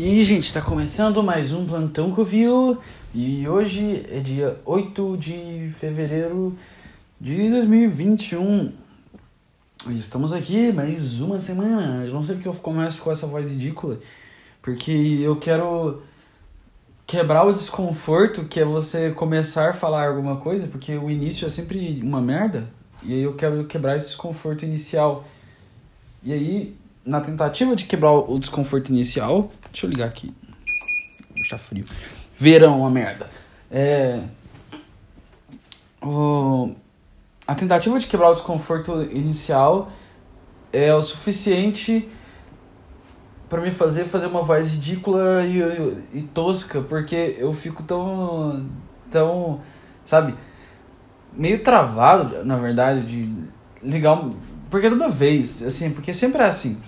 E aí, gente, tá começando mais um Plantão Covil e hoje é dia 8 de fevereiro de 2021. E estamos aqui mais uma semana. Eu não sei porque eu começo com essa voz ridícula, porque eu quero quebrar o desconforto que é você começar a falar alguma coisa, porque o início é sempre uma merda, e aí eu quero quebrar esse desconforto inicial. E aí, na tentativa de quebrar o desconforto inicial, deixa eu ligar aqui. Tá frio. Verão, uma merda. É. O, a tentativa de quebrar o desconforto inicial é o suficiente para me fazer fazer uma voz ridícula e, e, e, tosca, porque eu fico tão. tão. sabe? meio travado, na verdade, de ligar. Um, porque toda vez, assim, porque sempre é assim.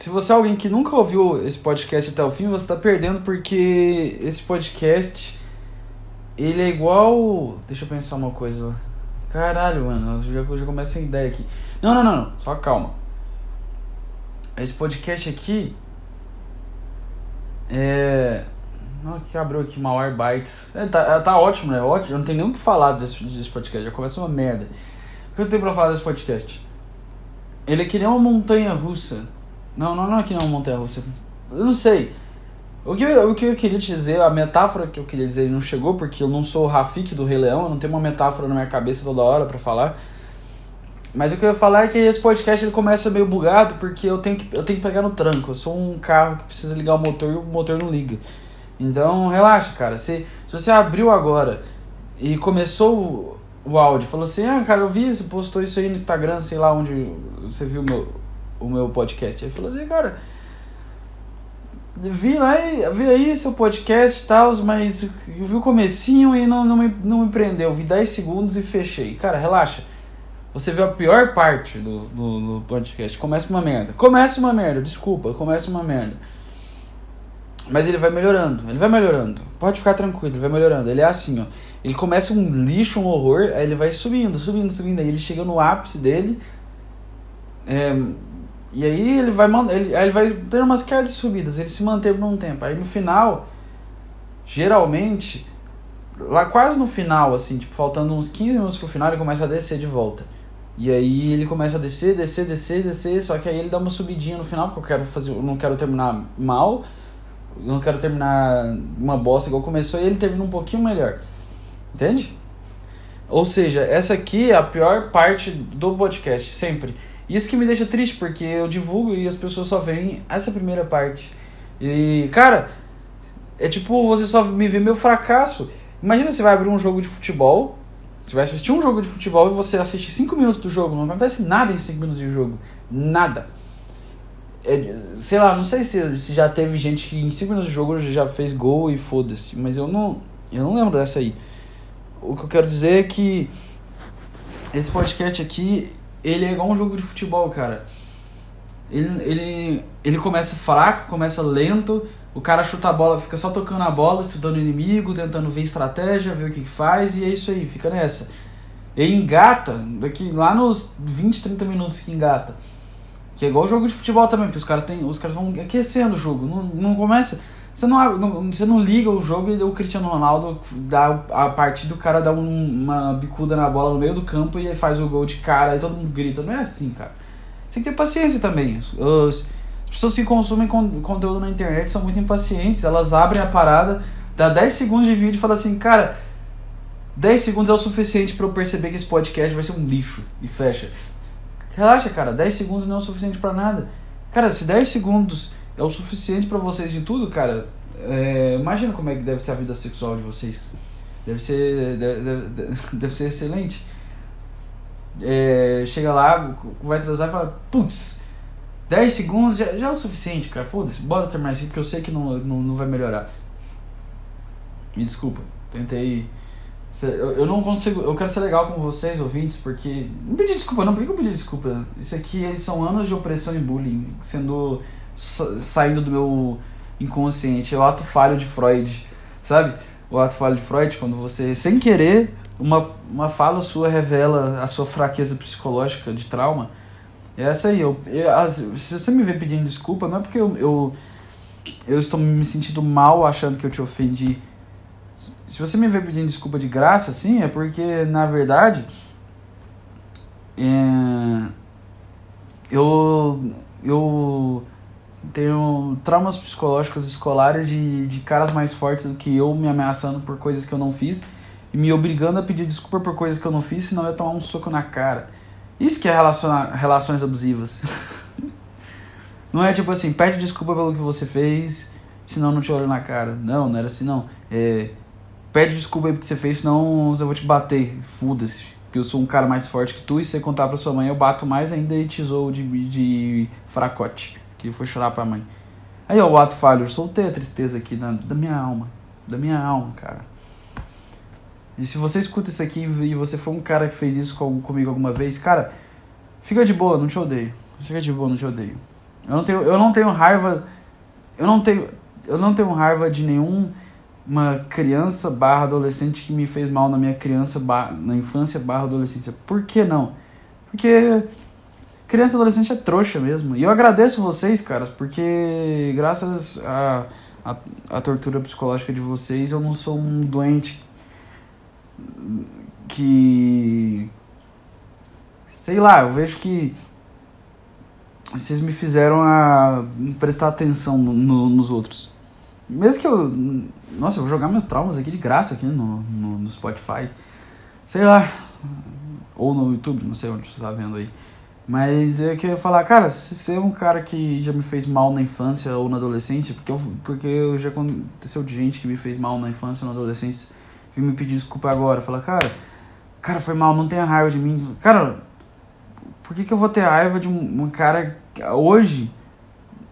Se você é alguém que nunca ouviu esse podcast até o fim, você está perdendo porque esse podcast ele é igual. Deixa eu pensar uma coisa. Caralho, mano, eu já, já começa a ideia aqui. Não, não, não, não, só calma. Esse podcast aqui é. Não, que abriu aqui Mauer Bytes. É, tá, tá ótimo, né? Ótimo. Eu não tenho nem o que falar desse, desse podcast. Já começa uma merda. O que eu tenho pra falar desse podcast? Ele é que nem uma montanha russa. Não, não, não é que montanha russa. Eu não sei. O que, eu, o que eu queria te dizer, a metáfora que eu queria dizer não chegou, porque eu não sou o Rafik do Rei Leão, eu não tenho uma metáfora na minha cabeça toda hora para falar. Mas o que eu ia falar é que esse podcast ele começa meio bugado porque eu tenho que, eu tenho que pegar no tranco. Eu sou um carro que precisa ligar o motor e o motor não liga. Então relaxa, cara. Se, se você abriu agora e começou o, o áudio, falou assim, ah, cara, eu vi, você postou isso aí no Instagram, sei lá onde você viu meu, o meu podcast. Aí falou assim, cara, vi lá e vi aí seu podcast e tal, mas eu vi o comecinho e não, não, me, não me prendeu. Vi 10 segundos e fechei. Cara, relaxa. Você viu a pior parte do, do, do podcast. Começa uma merda. Começa uma merda, desculpa, começa uma merda. Mas ele vai melhorando, ele vai melhorando. Pode ficar tranquilo, ele vai melhorando. Ele é assim, ó. Ele começa um lixo, um horror, aí ele vai subindo, subindo, subindo. Aí ele chega no ápice dele. É, e aí ele vai ele, ele vai ter umas quedas subidas, ele se manteve por um tempo. Aí no final, geralmente, lá quase no final, assim, tipo, faltando uns 15 minutos pro final, ele começa a descer de volta. E aí ele começa a descer, descer, descer, descer, só que aí ele dá uma subidinha no final, porque eu quero fazer, eu não quero terminar mal, eu não quero terminar uma bosta igual começou, e ele termina um pouquinho melhor. Entende? Ou seja, essa aqui é a pior parte do podcast, sempre. Isso que me deixa triste, porque eu divulgo e as pessoas só veem essa primeira parte. E, cara, é tipo, você só me vê meu fracasso. Imagina você vai abrir um jogo de futebol, você vai assistir um jogo de futebol e você assiste 5 minutos do jogo, não acontece nada em 5 minutos de jogo. Nada. É, sei lá, não sei se, se já teve gente que em 5 minutos de jogo já fez gol e foda-se, mas eu não, eu não lembro dessa aí. O que eu quero dizer é que esse podcast aqui, ele é igual um jogo de futebol, cara. Ele, ele, ele começa fraco, começa lento, o cara chuta a bola, fica só tocando a bola, estudando o inimigo, tentando ver estratégia, ver o que, que faz, e é isso aí, fica nessa. E engata, daqui lá nos 20, 30 minutos que engata. Que é igual o jogo de futebol também, porque os caras, têm, os caras vão aquecendo o jogo. Não, não começa. Você não, você não liga o jogo e o Cristiano Ronaldo dá a partir do cara dá um, uma bicuda na bola no meio do campo e faz o gol de cara e todo mundo grita. Não é assim, cara. Você tem que ter paciência também. As pessoas que consumem con, conteúdo na internet são muito impacientes. Elas abrem a parada, dá 10 segundos de vídeo e fala assim, cara, 10 segundos é o suficiente para eu perceber que esse podcast vai ser um lixo. E fecha. Relaxa, cara, 10 segundos não é o suficiente para nada. Cara, se 10 segundos é o suficiente para vocês de tudo, cara. É, imagina como é que deve ser a vida sexual de vocês. Deve ser, deve, deve, deve ser excelente. É, chega lá, vai transar e fala, putz, 10 segundos já, já é o suficiente, cara. Foda-se, bora terminar isso porque eu sei que não, não, não vai melhorar. Me desculpa, tentei. Eu não consigo. Eu quero ser legal com vocês, ouvintes, porque. Não pedi desculpa, não. Por que eu pedi desculpa? Isso aqui são anos de opressão e bullying sendo saindo do meu inconsciente. É o ato falho de Freud, sabe? O ato falho de Freud, quando você, sem querer, uma, uma fala sua revela a sua fraqueza psicológica de trauma. É essa aí. Eu, eu, se você me vê pedindo desculpa, não é porque eu, eu eu estou me sentindo mal achando que eu te ofendi. Se você me vê pedindo desculpa de graça, assim, é porque, na verdade, é, eu, eu tenho traumas psicológicos escolares de, de caras mais fortes do que eu me ameaçando por coisas que eu não fiz e me obrigando a pedir desculpa por coisas que eu não fiz, senão eu ia tomar um soco na cara. Isso que é relações abusivas. não é tipo assim, pede desculpa pelo que você fez, senão eu não te olho na cara. Não, não era assim não. É, pede desculpa aí porque você fez, senão eu vou te bater. Foda-se. Porque eu sou um cara mais forte que tu e se você contar pra sua mãe, eu bato mais ainda e te zoo de, de fracote. Que foi chorar pra mãe. Aí, ó, o ato falho. Eu soltei a tristeza aqui na, da minha alma. Da minha alma, cara. E se você escuta isso aqui e você foi um cara que fez isso com, comigo alguma vez, cara, fica de boa, não te odeio. Fica de boa, não te odeio. Eu não tenho, eu não tenho raiva. Eu não tenho, eu não tenho raiva de nenhum uma criança barra adolescente que me fez mal na minha criança barra, na infância barra adolescência. Por que não? Porque criança e adolescente é trouxa mesmo. E eu agradeço vocês, caras, porque graças a, a, a, tortura psicológica de vocês, eu não sou um doente que. Sei lá, eu vejo que vocês me fizeram a prestar atenção no, no, nos outros. Mesmo que eu. Nossa, eu vou jogar meus traumas aqui de graça aqui no, no, no Spotify. Sei lá. Ou no YouTube, não sei onde você tá vendo aí. Mas eu queria falar, cara, se você é um cara que já me fez mal na infância ou na adolescência, porque eu, porque eu já aconteceu de gente que me fez mal na infância ou na adolescência, vim me pedir desculpa agora. Fala, cara, cara, foi mal, não tenha raiva de mim. Cara, por que, que eu vou ter raiva de um, um cara hoje,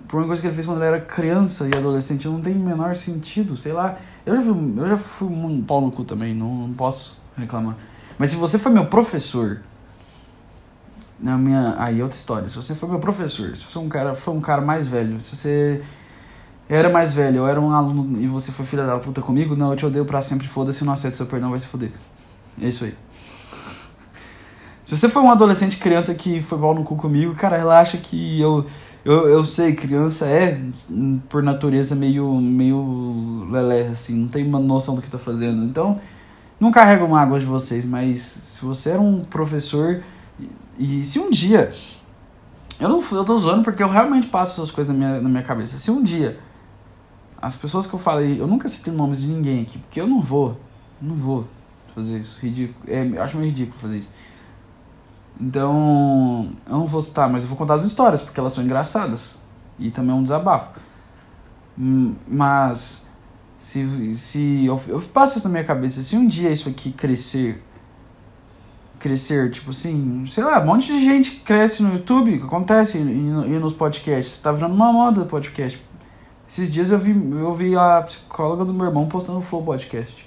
por uma coisa que ele fez quando ele era criança e adolescente? Não tem o menor sentido, sei lá. Eu já fui, eu já fui um pau no cu também, não, não posso reclamar. Mas se você foi meu professor, na minha. Aí, outra história. Se você foi meu professor, se você um cara, foi um cara mais velho, se você era mais velho, eu era um aluno e você foi filha da puta comigo, não, eu te odeio pra sempre, foda-se, não aceito seu perdão, vai se foder. É isso aí. Se você foi um adolescente criança que foi mal no cu comigo, cara, relaxa que eu, eu, eu sei, criança é, por natureza, meio, meio lelé, assim, não tem uma noção do que tá fazendo. Então, não carrego mágoas de vocês, mas se você era um professor e, se um dia. Eu não eu tô zoando porque eu realmente passo essas coisas na minha, na minha cabeça. Se um dia as pessoas que eu falei, eu nunca citei nomes de ninguém aqui, porque eu não vou, não vou fazer isso, ridículo, é, eu acho meio ridículo fazer isso. Então, eu não vou citar, mas eu vou contar as histórias, porque elas são engraçadas. E também é um desabafo. Hum, mas, se, se eu, eu passo isso na minha cabeça, se um dia isso aqui crescer, crescer, tipo assim, sei lá, um monte de gente cresce no YouTube, acontece, e, e nos podcasts, tá virando uma moda podcast. Esses dias eu vi, eu vi a psicóloga do meu irmão postando o Flow Podcast.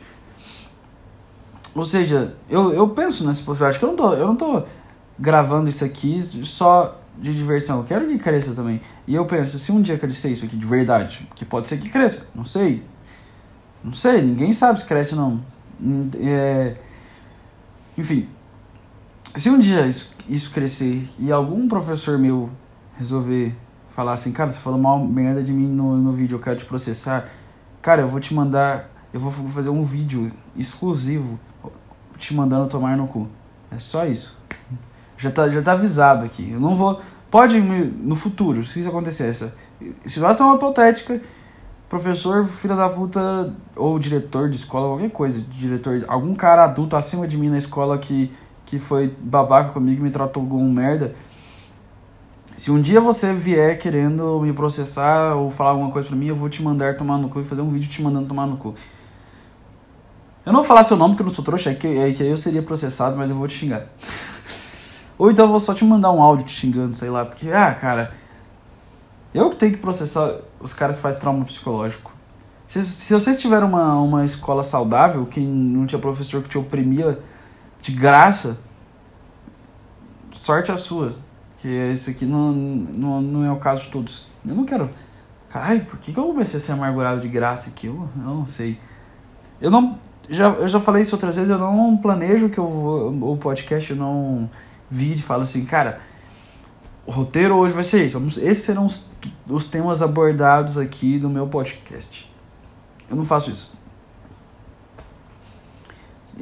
Ou seja, eu, eu penso nessa possibilidade, que eu não, tô, eu não tô gravando isso aqui só de diversão. Eu quero que cresça também. E eu penso, se um dia crescer isso aqui de verdade, que pode ser que cresça, não sei. Não sei, ninguém sabe se cresce ou não. Hum, é... Enfim, se um dia isso, isso crescer e algum professor meu resolver falar assim, cara, você falou mal merda de mim no, no vídeo, eu quero te processar. Cara, eu vou te mandar, eu vou fazer um vídeo exclusivo te mandando tomar no cu. É só isso. Já tá, já tá avisado aqui. Eu não vou. Pode no futuro, se isso acontecer, essa situação hipotética, professor, filha da puta, ou diretor de escola, qualquer coisa, diretor, algum cara adulto acima de mim na escola que, que foi babaca comigo, me tratou como merda se um dia você vier querendo me processar ou falar alguma coisa pra mim, eu vou te mandar tomar no cu e fazer um vídeo te mandando tomar no cu. Eu não vou falar seu nome porque eu não sou trouxa, é que, é que eu seria processado, mas eu vou te xingar. ou então eu vou só te mandar um áudio te xingando, sei lá, porque, ah, cara, eu que tenho que processar os caras que fazem trauma psicológico. Se, se vocês tiveram uma, uma escola saudável, que não tinha professor que te oprimia de graça, sorte a sua. Que esse aqui não, não, não é o caso de todos. Eu não quero. Ai, por que, que eu comecei a ser amargurado de graça aqui? Eu, eu não sei. Eu não. Já, eu já falei isso outras vezes, eu não planejo que eu, o podcast eu não vire e falo assim, cara, O roteiro hoje vai ser isso. Esses serão os, os temas abordados aqui do meu podcast. Eu não faço isso.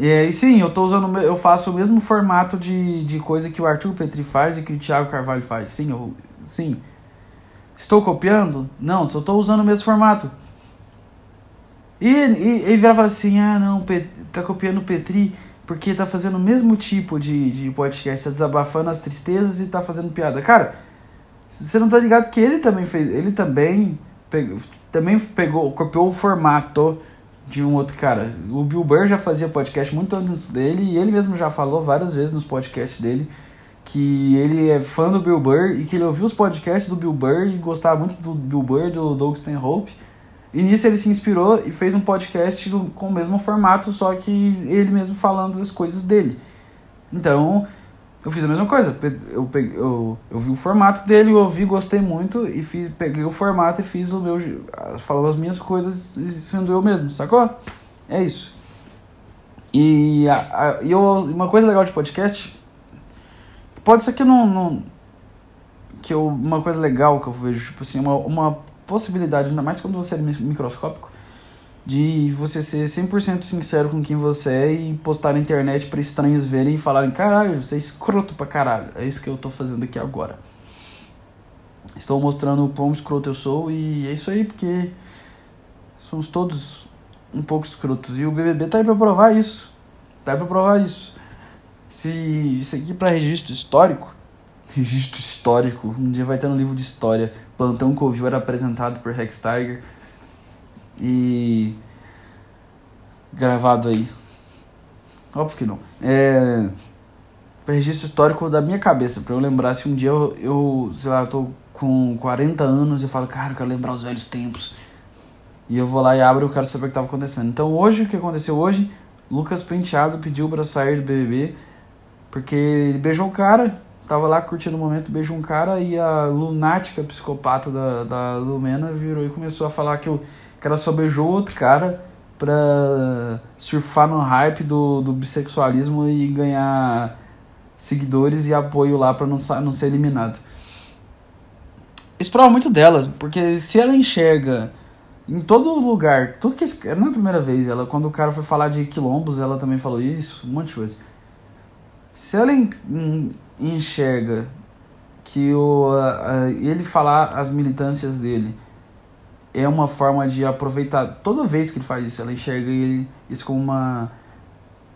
É, e sim, eu tô usando, eu faço o mesmo formato de, de coisa que o Arthur Petri faz e que o Thiago Carvalho faz. Sim, eu, sim. Estou copiando? Não, só estou usando o mesmo formato. E, ele vai falar assim: ah, não, tá copiando o Petri porque tá fazendo o mesmo tipo de, de podcast, tá desabafando as tristezas e tá fazendo piada. Cara, você não tá ligado que ele também fez, ele também pegou, também pegou, copiou o formato de um outro cara. O Bill Burr já fazia podcast muito antes dele e ele mesmo já falou várias vezes nos podcasts dele que ele é fã do Bill Burr e que ele ouviu os podcasts do Bill Burr e gostava muito do Bill Burr, do Doug Stanhope e nisso ele se inspirou e fez um podcast com o mesmo formato, só que ele mesmo falando as coisas dele. Então, eu fiz a mesma coisa. Eu, peguei, eu, eu vi o formato dele, eu ouvi, gostei muito, e fiz, peguei o formato e fiz o meu. Falando as minhas coisas sendo eu mesmo, sacou? É isso. E, a, a, eu, uma coisa legal de podcast. Pode ser que eu não. não que eu, uma coisa legal que eu vejo, tipo assim, uma, uma possibilidade, ainda mais quando você é microscópico, de você ser 100% sincero com quem você é e postar na internet para estranhos verem e falarem: caralho, você é escroto pra caralho. É isso que eu tô fazendo aqui agora. Estou mostrando o quão escroto eu sou e é isso aí, porque somos todos um pouco escrotos. E o BBB tá aí pra provar isso. Tá aí pra provar isso. Se isso aqui para registro histórico, registro histórico. Um dia vai ter no livro de história. Plantão Covil era apresentado por Rex Tiger. E. Gravado aí. Óbvio que não. É. Registro histórico da minha cabeça, pra eu lembrar se um dia eu, eu sei lá, eu tô com 40 anos e falo, cara, eu quero lembrar os velhos tempos. E eu vou lá e abro e eu quero saber o que estava acontecendo. Então hoje, o que aconteceu hoje? Lucas Penteado pediu pra sair do BBB porque ele beijou o cara tava lá curtindo o momento, beijou um cara e a lunática psicopata da, da Lumena virou e começou a falar que, o, que ela só beijou outro cara pra surfar no hype do, do bissexualismo e ganhar seguidores e apoio lá pra não, não ser eliminado. Isso prova muito dela, porque se ela enxerga em todo lugar, tudo que esse, não é a primeira vez, ela quando o cara foi falar de quilombos, ela também falou isso, um monte de coisa. Se ela enxerga que o, uh, ele falar as militâncias dele é uma forma de aproveitar. Toda vez que ele faz isso, ela enxerga ele, isso como uma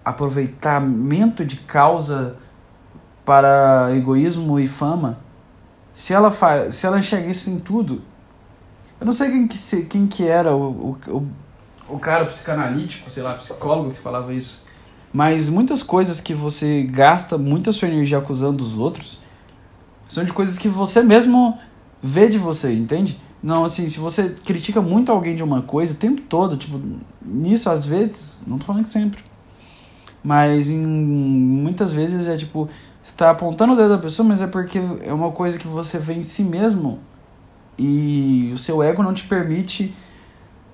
aproveitamento de causa para egoísmo e fama. Se ela, faz, se ela enxerga isso em tudo, eu não sei quem que, quem que era o, o, o cara psicanalítico, sei lá, psicólogo que falava isso mas muitas coisas que você gasta muita sua energia acusando os outros são de coisas que você mesmo vê de você, entende? Não, assim, se você critica muito alguém de uma coisa o tempo todo, tipo, nisso às vezes, não tô falando que sempre, mas em muitas vezes é tipo, você tá apontando o dedo da pessoa, mas é porque é uma coisa que você vê em si mesmo e o seu ego não te permite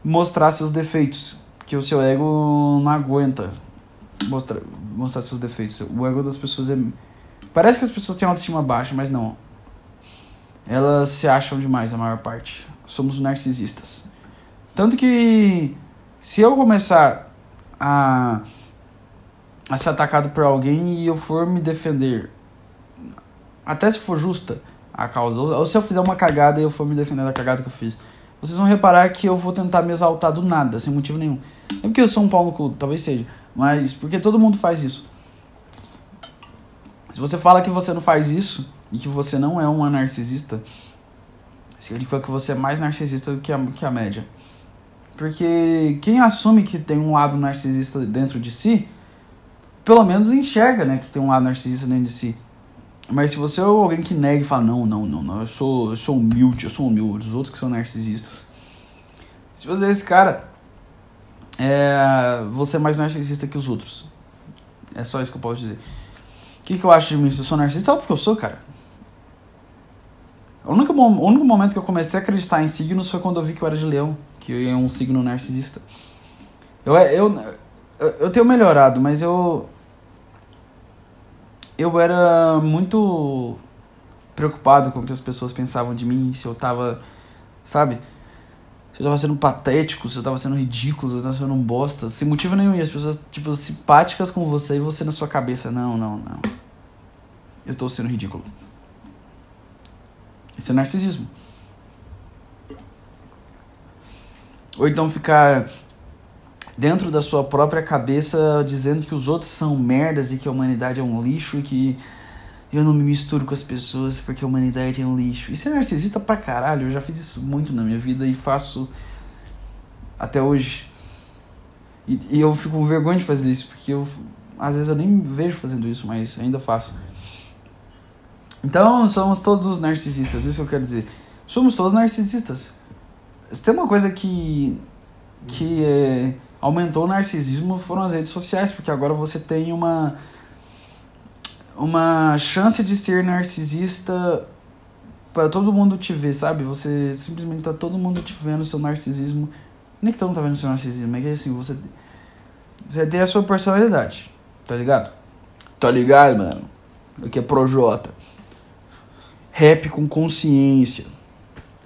mostrar seus defeitos, que o seu ego não aguenta mostrar, mostrar seus defeitos. O ego das pessoas é. Parece que as pessoas têm autoestima baixa, mas não. Elas se acham demais, a maior parte. Somos narcisistas. Tanto que se eu começar a, a ser atacado por alguém e eu for me defender, até se for justa a causa, ou se eu fizer uma cagada e eu for me defender da cagada que eu fiz, vocês vão reparar que eu vou tentar me exaltar do nada, sem motivo nenhum. Não porque eu sou um pau no cu, talvez seja. Mas porque todo mundo faz isso. Se você fala que você não faz isso e que você não é uma narcisista, significa que você é mais narcisista do que a, que a média. Porque quem assume que tem um lado narcisista dentro de si, pelo menos enxerga né, que tem um lado narcisista dentro de si. Mas se você é alguém que nega e fala, não, não, não, não, eu sou, eu sou humilde, eu sou humilde, os outros que são narcisistas. Se você é esse cara, é, você é mais narcisista que os outros. É só isso que eu posso dizer. Que, que eu acho de mim? Se eu sou narcisista, é porque eu sou, cara. O único, o único momento que eu comecei a acreditar em signos foi quando eu vi que eu era de leão, que eu é um signo narcisista. Eu, eu, eu, eu tenho melhorado, mas eu. Eu era muito preocupado com o que as pessoas pensavam de mim, se eu tava, sabe? Se eu tava sendo patético, se eu tava sendo ridículo, se eu tava sendo um bosta, sem motivo nenhum. E as pessoas, tipo, simpáticas com você e você na sua cabeça, não, não, não. Eu tô sendo ridículo. Isso é narcisismo. Ou então ficar dentro da sua própria cabeça dizendo que os outros são merdas e que a humanidade é um lixo e que eu não me misturo com as pessoas porque a humanidade é um lixo. Isso é narcisista pra caralho. Eu já fiz isso muito na minha vida e faço até hoje. E, e eu fico com vergonha de fazer isso porque eu às vezes eu nem me vejo fazendo isso, mas ainda faço. Então somos todos narcisistas, isso que eu quero dizer. Somos todos narcisistas. Tem uma coisa que que é, aumentou o narcisismo foram as redes sociais, porque agora você tem uma uma chance de ser narcisista para todo mundo te ver, sabe? Você simplesmente tá todo mundo te vendo seu narcisismo. Nem que todo mundo tá vendo seu narcisismo, é que assim, você você tem a sua personalidade, tá ligado? Tá ligado, mano? Aqui é Projota. Rap com consciência.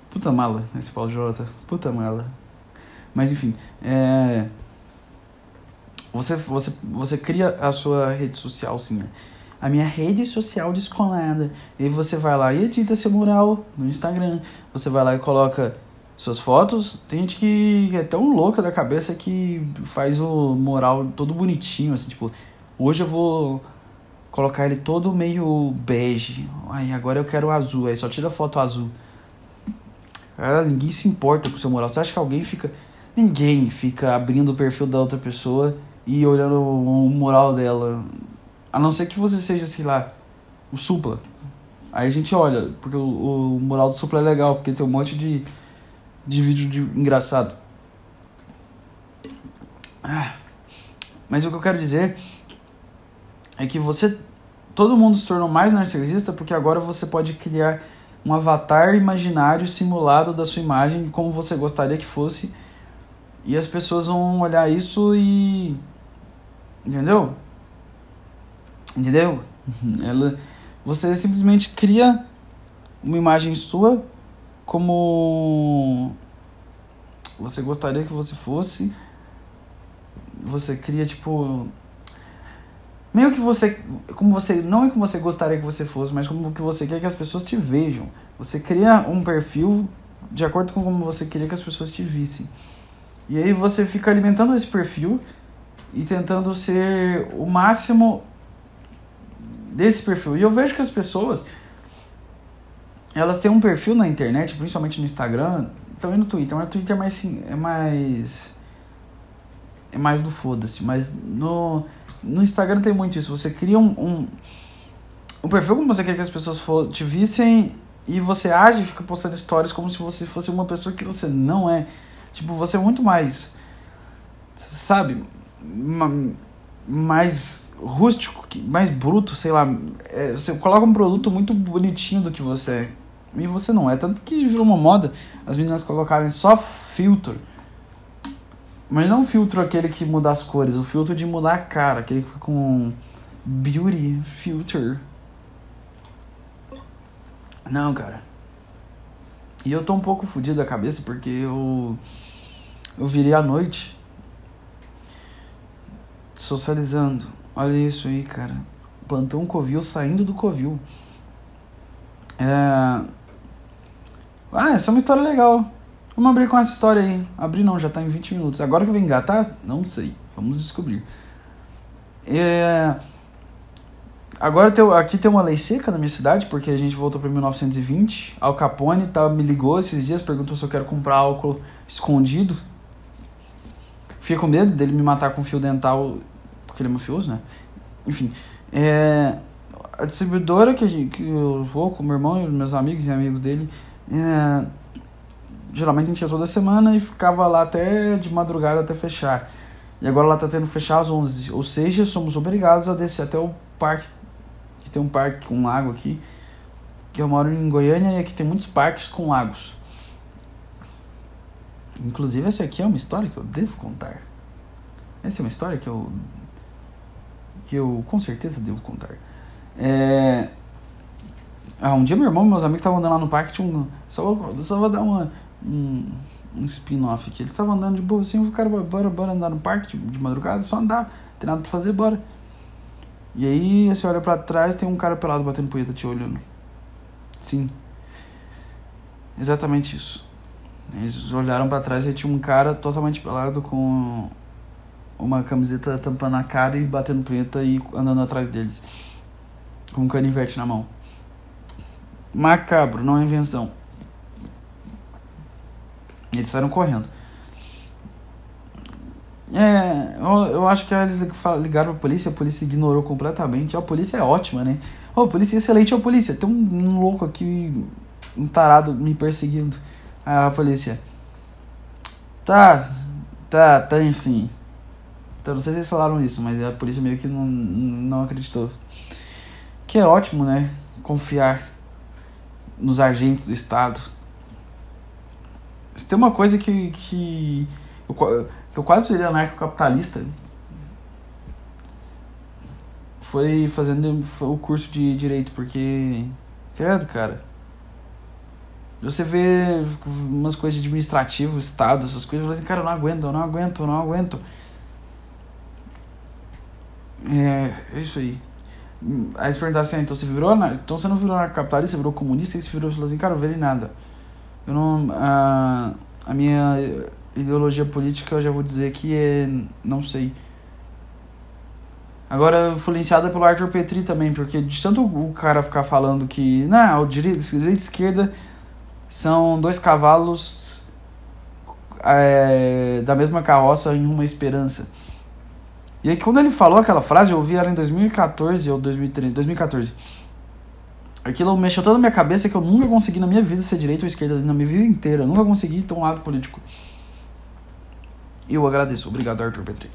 Puta mala, esse Paulo Jota. Puta mala. Mas enfim, é... Você, você, você cria a sua rede social, sim. Né? A minha rede social descolada. E você vai lá e edita seu mural no Instagram. Você vai lá e coloca suas fotos. Tem gente que é tão louca da cabeça que faz o mural todo bonitinho, assim, tipo, hoje eu vou colocar ele todo meio bege. Aí agora eu quero azul. Aí só tira foto azul. Ninguém se importa com o seu mural. Você acha que alguém fica Ninguém fica abrindo o perfil da outra pessoa e olhando o mural dela. A não ser que você seja, sei lá, o Supla. Aí a gente olha, porque o, o mural do Supla é legal, porque tem um monte de, de vídeo de, engraçado. Ah, mas o que eu quero dizer é que você. Todo mundo se tornou mais narcisista porque agora você pode criar um avatar imaginário simulado da sua imagem como você gostaria que fosse e as pessoas vão olhar isso e. Entendeu? Entendeu? Ela, você simplesmente cria uma imagem sua como você gostaria que você fosse. Você cria tipo meio que você como você não é como você gostaria que você fosse, mas como que você quer que as pessoas te vejam. Você cria um perfil de acordo com como você queria que as pessoas te vissem. E aí você fica alimentando esse perfil e tentando ser o máximo desse perfil. E eu vejo que as pessoas elas têm um perfil na internet, principalmente no Instagram, também no Twitter, mas no Twitter é mais é mais é mais do foda-se, mas no no Instagram tem muito isso. Você cria um, um, um perfil como você quer que as pessoas for, te vissem e você age e fica postando stories como se você fosse uma pessoa que você não é. Tipo, você é muito mais. Sabe? Mais rústico, mais bruto, sei lá. É, você coloca um produto muito bonitinho do que você é. E você não é. Tanto que virou uma moda as meninas colocarem só filtro. Mas não filtro aquele que muda as cores, o filtro de mudar a cara, aquele que fica com beauty filter. Não, cara. E eu tô um pouco fodido da cabeça porque eu eu virei à noite socializando. Olha isso aí, cara. Plantão Covil saindo do Covil. É... Ah, essa é uma história legal. Vamos abrir com essa história aí. Abrir não, já tá em 20 minutos. Agora que eu vou engatar? Não sei. Vamos descobrir. É... Agora tem, aqui tem uma lei seca na minha cidade, porque a gente voltou para 1920. Al Capone tá, me ligou esses dias, perguntou se eu quero comprar álcool escondido Fiquei com medo dele me matar com fio dental, porque ele é mafioso, né? Enfim, é, a distribuidora que, a gente, que eu vou com meu irmão e meus amigos e amigos dele, é, geralmente a gente ia toda semana e ficava lá até de madrugada até fechar. E agora ela tá tendo que fechar às 11, ou seja, somos obrigados a descer até o parque, que tem um parque com lago aqui, que eu moro em Goiânia e aqui tem muitos parques com lagos. Inclusive, essa aqui é uma história que eu devo contar. Essa é uma história que eu. Que eu com certeza devo contar. É. Ah, um dia meu irmão e meus amigos estavam andando lá no parque, tinha um. Só vou, só vou dar uma. Um, um spin-off aqui. Eles estavam andando de boa assim, o cara, bora, bora andar no parque de, de madrugada, só andar, tem nada pra fazer, bora. E aí você olha pra trás, tem um cara pelado batendo punheta te olhando. Sim. Exatamente isso. Eles olharam para trás e tinha um cara totalmente pelado com uma camiseta tampando a cara e batendo punheta e andando atrás deles. Com um canivete na mão. Macabro, não é invenção. Eles saíram correndo. É, eu, eu acho que eles ligaram pra polícia, a polícia ignorou completamente. A polícia é ótima, né? Oh, a polícia é excelente, a polícia. Tem um, um louco aqui, um tarado me perseguindo. a polícia. Tá, tá, tem sim. Então, não sei se eles falaram isso, mas a polícia meio que não, não acreditou. Que é ótimo, né? Confiar nos agentes do Estado. Se tem uma coisa que, que, eu, que eu quase virei anarcocapitalista. Foi fazendo o curso de Direito, porque... Credo, cara. Você vê umas coisas administrativas, Estado, essas coisas, e fala assim, cara, eu não aguento, eu não aguento, eu não aguento. É, é isso aí. Aí você perguntar assim, então você virou, então você não virou capitalista, você virou comunista, você virou, assim, cara, eu virei nada. Eu não, a, a minha ideologia política eu já vou dizer que é, não sei. Agora, influenciada pelo Arthur Petri também, porque de tanto o cara ficar falando que, não, direita, direita e esquerda são dois cavalos é, da mesma carroça em uma esperança. E aí quando ele falou aquela frase, eu ouvi ela em 2014 ou 2013, 2014. Aquilo mexeu toda a minha cabeça que eu nunca consegui na minha vida ser direita ou esquerda, na minha vida inteira. Eu nunca consegui ter um lado político. E eu agradeço. Obrigado, Arthur Petri.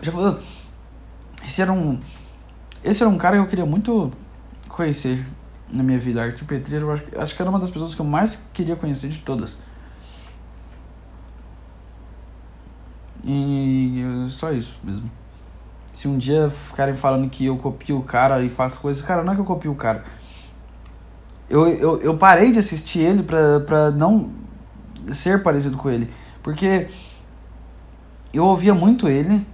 Já falando, esse era um esse era um cara que eu queria muito conhecer na minha vida. Arthur Petri, eu acho, acho que era uma das pessoas que eu mais queria conhecer de todas. E só isso mesmo. Se um dia ficarem falando que eu copio o cara e faço coisas, cara, não é que eu copio o cara. Eu, eu, eu parei de assistir ele pra, pra não ser parecido com ele. Porque eu ouvia muito ele,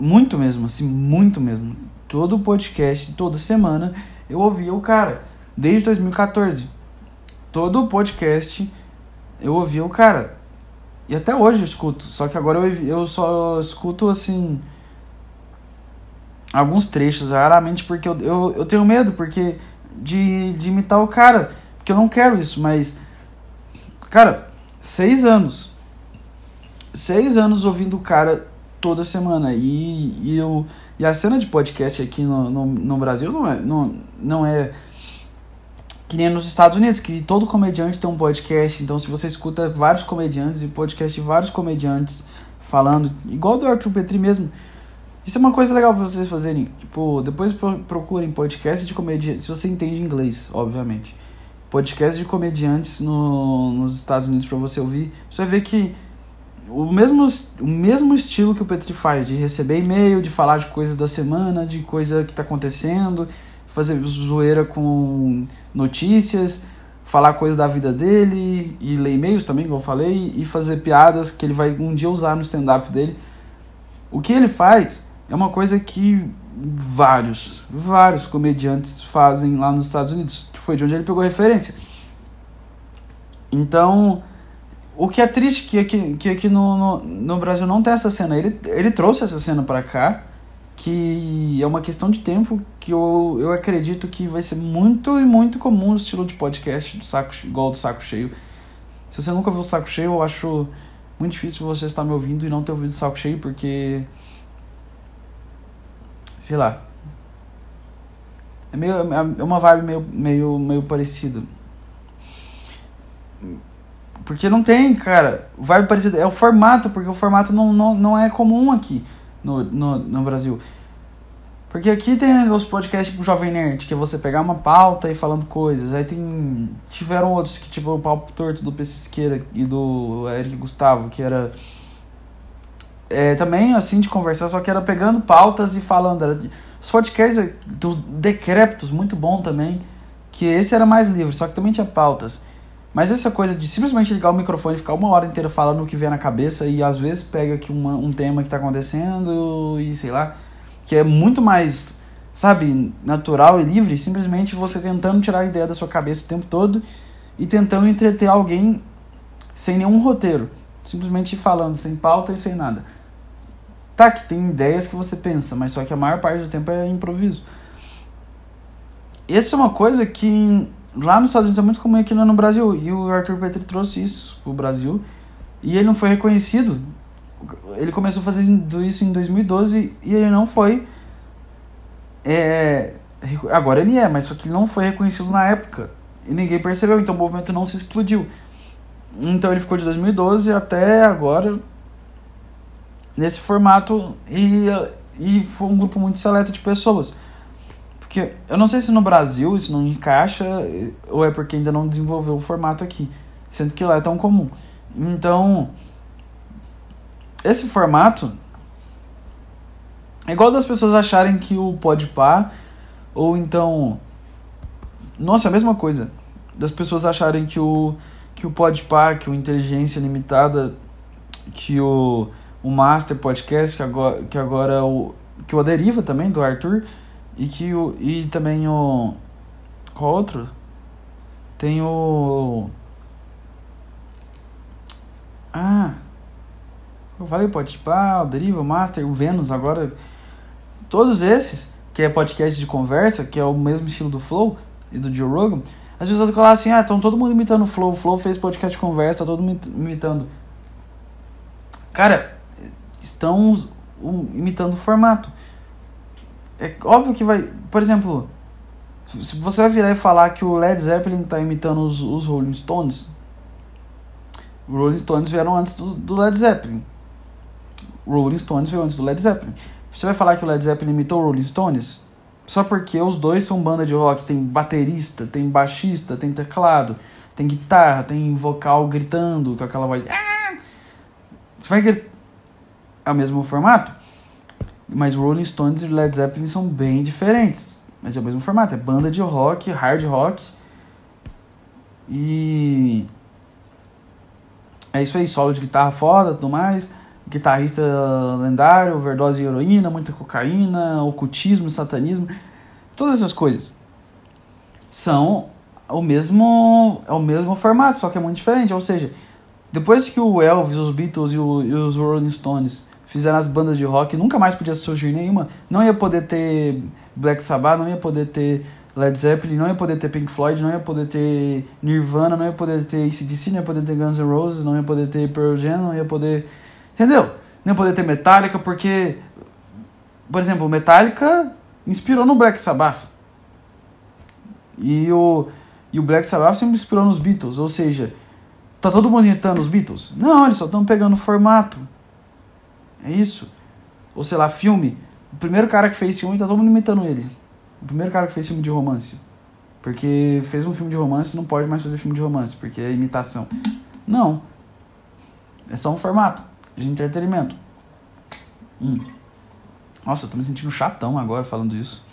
muito mesmo, assim, muito mesmo. Todo podcast, toda semana, eu ouvia o cara. Desde 2014. Todo podcast eu ouvia o cara. E até hoje eu escuto, só que agora eu, eu só escuto assim. Alguns trechos, raramente, porque eu, eu, eu tenho medo porque de, de imitar o cara. Porque eu não quero isso, mas. Cara, seis anos. Seis anos ouvindo o cara toda semana. E, e, eu, e a cena de podcast aqui no, no, no Brasil não é, não, não é que nem nos Estados Unidos, que todo comediante tem um podcast, então se você escuta vários comediantes e podcast de vários comediantes falando, igual do Arthur Petri mesmo, isso é uma coisa legal pra vocês fazerem. Tipo, depois procurem podcasts de comediantes, se você entende inglês, obviamente. Podcasts de comediantes no, nos Estados Unidos para você ouvir. Você vai ver que o mesmo, o mesmo estilo que o Petri faz, de receber e-mail, de falar de coisas da semana, de coisa que tá acontecendo, fazer zoeira com notícias, falar coisas da vida dele e ler e-mails também, como eu falei, e fazer piadas que ele vai um dia usar no stand-up dele. O que ele faz é uma coisa que vários, vários comediantes fazem lá nos Estados Unidos, que foi de onde ele pegou referência. Então, o que é triste que aqui, que aqui no, no, no Brasil não tem essa cena. Ele, ele trouxe essa cena para cá que é uma questão de tempo que eu, eu acredito que vai ser muito e muito comum o estilo de podcast do saco, igual do saco cheio. Se você nunca viu o saco cheio, eu acho muito difícil você estar me ouvindo e não ter ouvido o saco cheio, porque. Sei lá. É, meio, é uma vibe meio, meio, meio parecida. Porque não tem, cara. Vibe parecida. É o formato, porque o formato não, não, não é comum aqui no, no, no Brasil. Porque aqui tem os podcasts tipo Jovem Nerd, que é você pegar uma pauta e falando coisas. Aí tem. Tiveram outros que, tipo, o Papo Torto do Pesquisqueira e do Eric Gustavo, que era. é, também assim de conversar, só que era pegando pautas e falando. Era, os podcasts do Decrépitos, muito bom também. Que esse era mais livre, só que também tinha pautas. Mas essa coisa de simplesmente ligar o microfone e ficar uma hora inteira falando o que vem na cabeça e às vezes pega aqui uma, um tema que está acontecendo e sei lá, que é muito mais, sabe, natural e livre, simplesmente você tentando tirar a ideia da sua cabeça o tempo todo e tentando entreter alguém sem nenhum roteiro, simplesmente falando, sem pauta e sem nada. Tá, que tem ideias que você pensa, mas só que a maior parte do tempo é improviso. Essa é uma coisa que lá nos Estados Unidos é muito comum aqui no Brasil. E o Arthur Petri trouxe isso pro Brasil. E ele não foi reconhecido. Ele começou fazendo isso em 2012 e ele não foi. É, agora ele é, mas só que ele não foi reconhecido na época. E ninguém percebeu, então o movimento não se explodiu. Então ele ficou de 2012 até agora nesse formato e, e foi um grupo muito seleto de pessoas. Porque eu não sei se no Brasil isso não encaixa ou é porque ainda não desenvolveu o formato aqui, sendo que lá é tão comum. Então, esse formato é igual das pessoas acharem que o Podpah ou então nossa, é a mesma coisa. Das pessoas acharem que o que o Podpah, que o Inteligência Limitada, que o o Master Podcast, que agora, que agora o. Que o Deriva também, do Arthur. E que o. E também o. Qual outro? Tem o. Ah! Eu falei Podpah, o Deriva, o Master, o Vênus agora. Todos esses, que é podcast de conversa, que é o mesmo estilo do Flow e do Joe Rogan. As pessoas falam assim, ah, estão todo mundo imitando o Flow, o Flow fez podcast de conversa, todo mundo imitando. Cara, estão imitando o formato. É óbvio que vai. Por exemplo, se você vai virar e falar que o Led Zeppelin está imitando os, os Rolling Stones, os Rolling Stones vieram antes do, do Led Zeppelin. Rolling Stones veio antes do Led Zeppelin. Você vai falar que o Led Zeppelin imitou o Rolling Stones? Só porque os dois são banda de rock, tem baterista, tem baixista, tem teclado, tem guitarra, tem vocal gritando com aquela voz. Você vai é o mesmo formato, mas Rolling Stones e Led Zeppelin são bem diferentes. Mas é o mesmo formato, é banda de rock, hard rock. E é isso aí, solo de guitarra foda, tudo mais. Guitarrista lendário, overdose de heroína, muita cocaína, ocultismo, satanismo, todas essas coisas são o mesmo é o mesmo formato, só que é muito diferente. Ou seja, depois que o Elvis, os Beatles e, o, e os Rolling Stones fizeram as bandas de rock, nunca mais podia surgir nenhuma. Não ia poder ter Black Sabbath, não ia poder ter Led Zeppelin, não ia poder ter Pink Floyd, não ia poder ter Nirvana, não ia poder ter ACDC, não ia poder ter Guns N' Roses, não ia poder ter Pearl Jam, não ia poder... Entendeu? Não ia poder ter Metallica, porque... Por exemplo, Metallica inspirou no Black Sabbath. E o, e o Black Sabbath sempre inspirou nos Beatles, ou seja, tá todo mundo imitando os Beatles? Não, eles só estão pegando o formato. É isso. Ou sei lá, filme. O primeiro cara que fez filme, tá todo mundo imitando ele. O primeiro cara que fez filme de romance. Porque fez um filme de romance, não pode mais fazer filme de romance, porque é imitação. Não. É só um formato de entretenimento. Hum. Nossa, eu tô me sentindo chatão agora falando isso.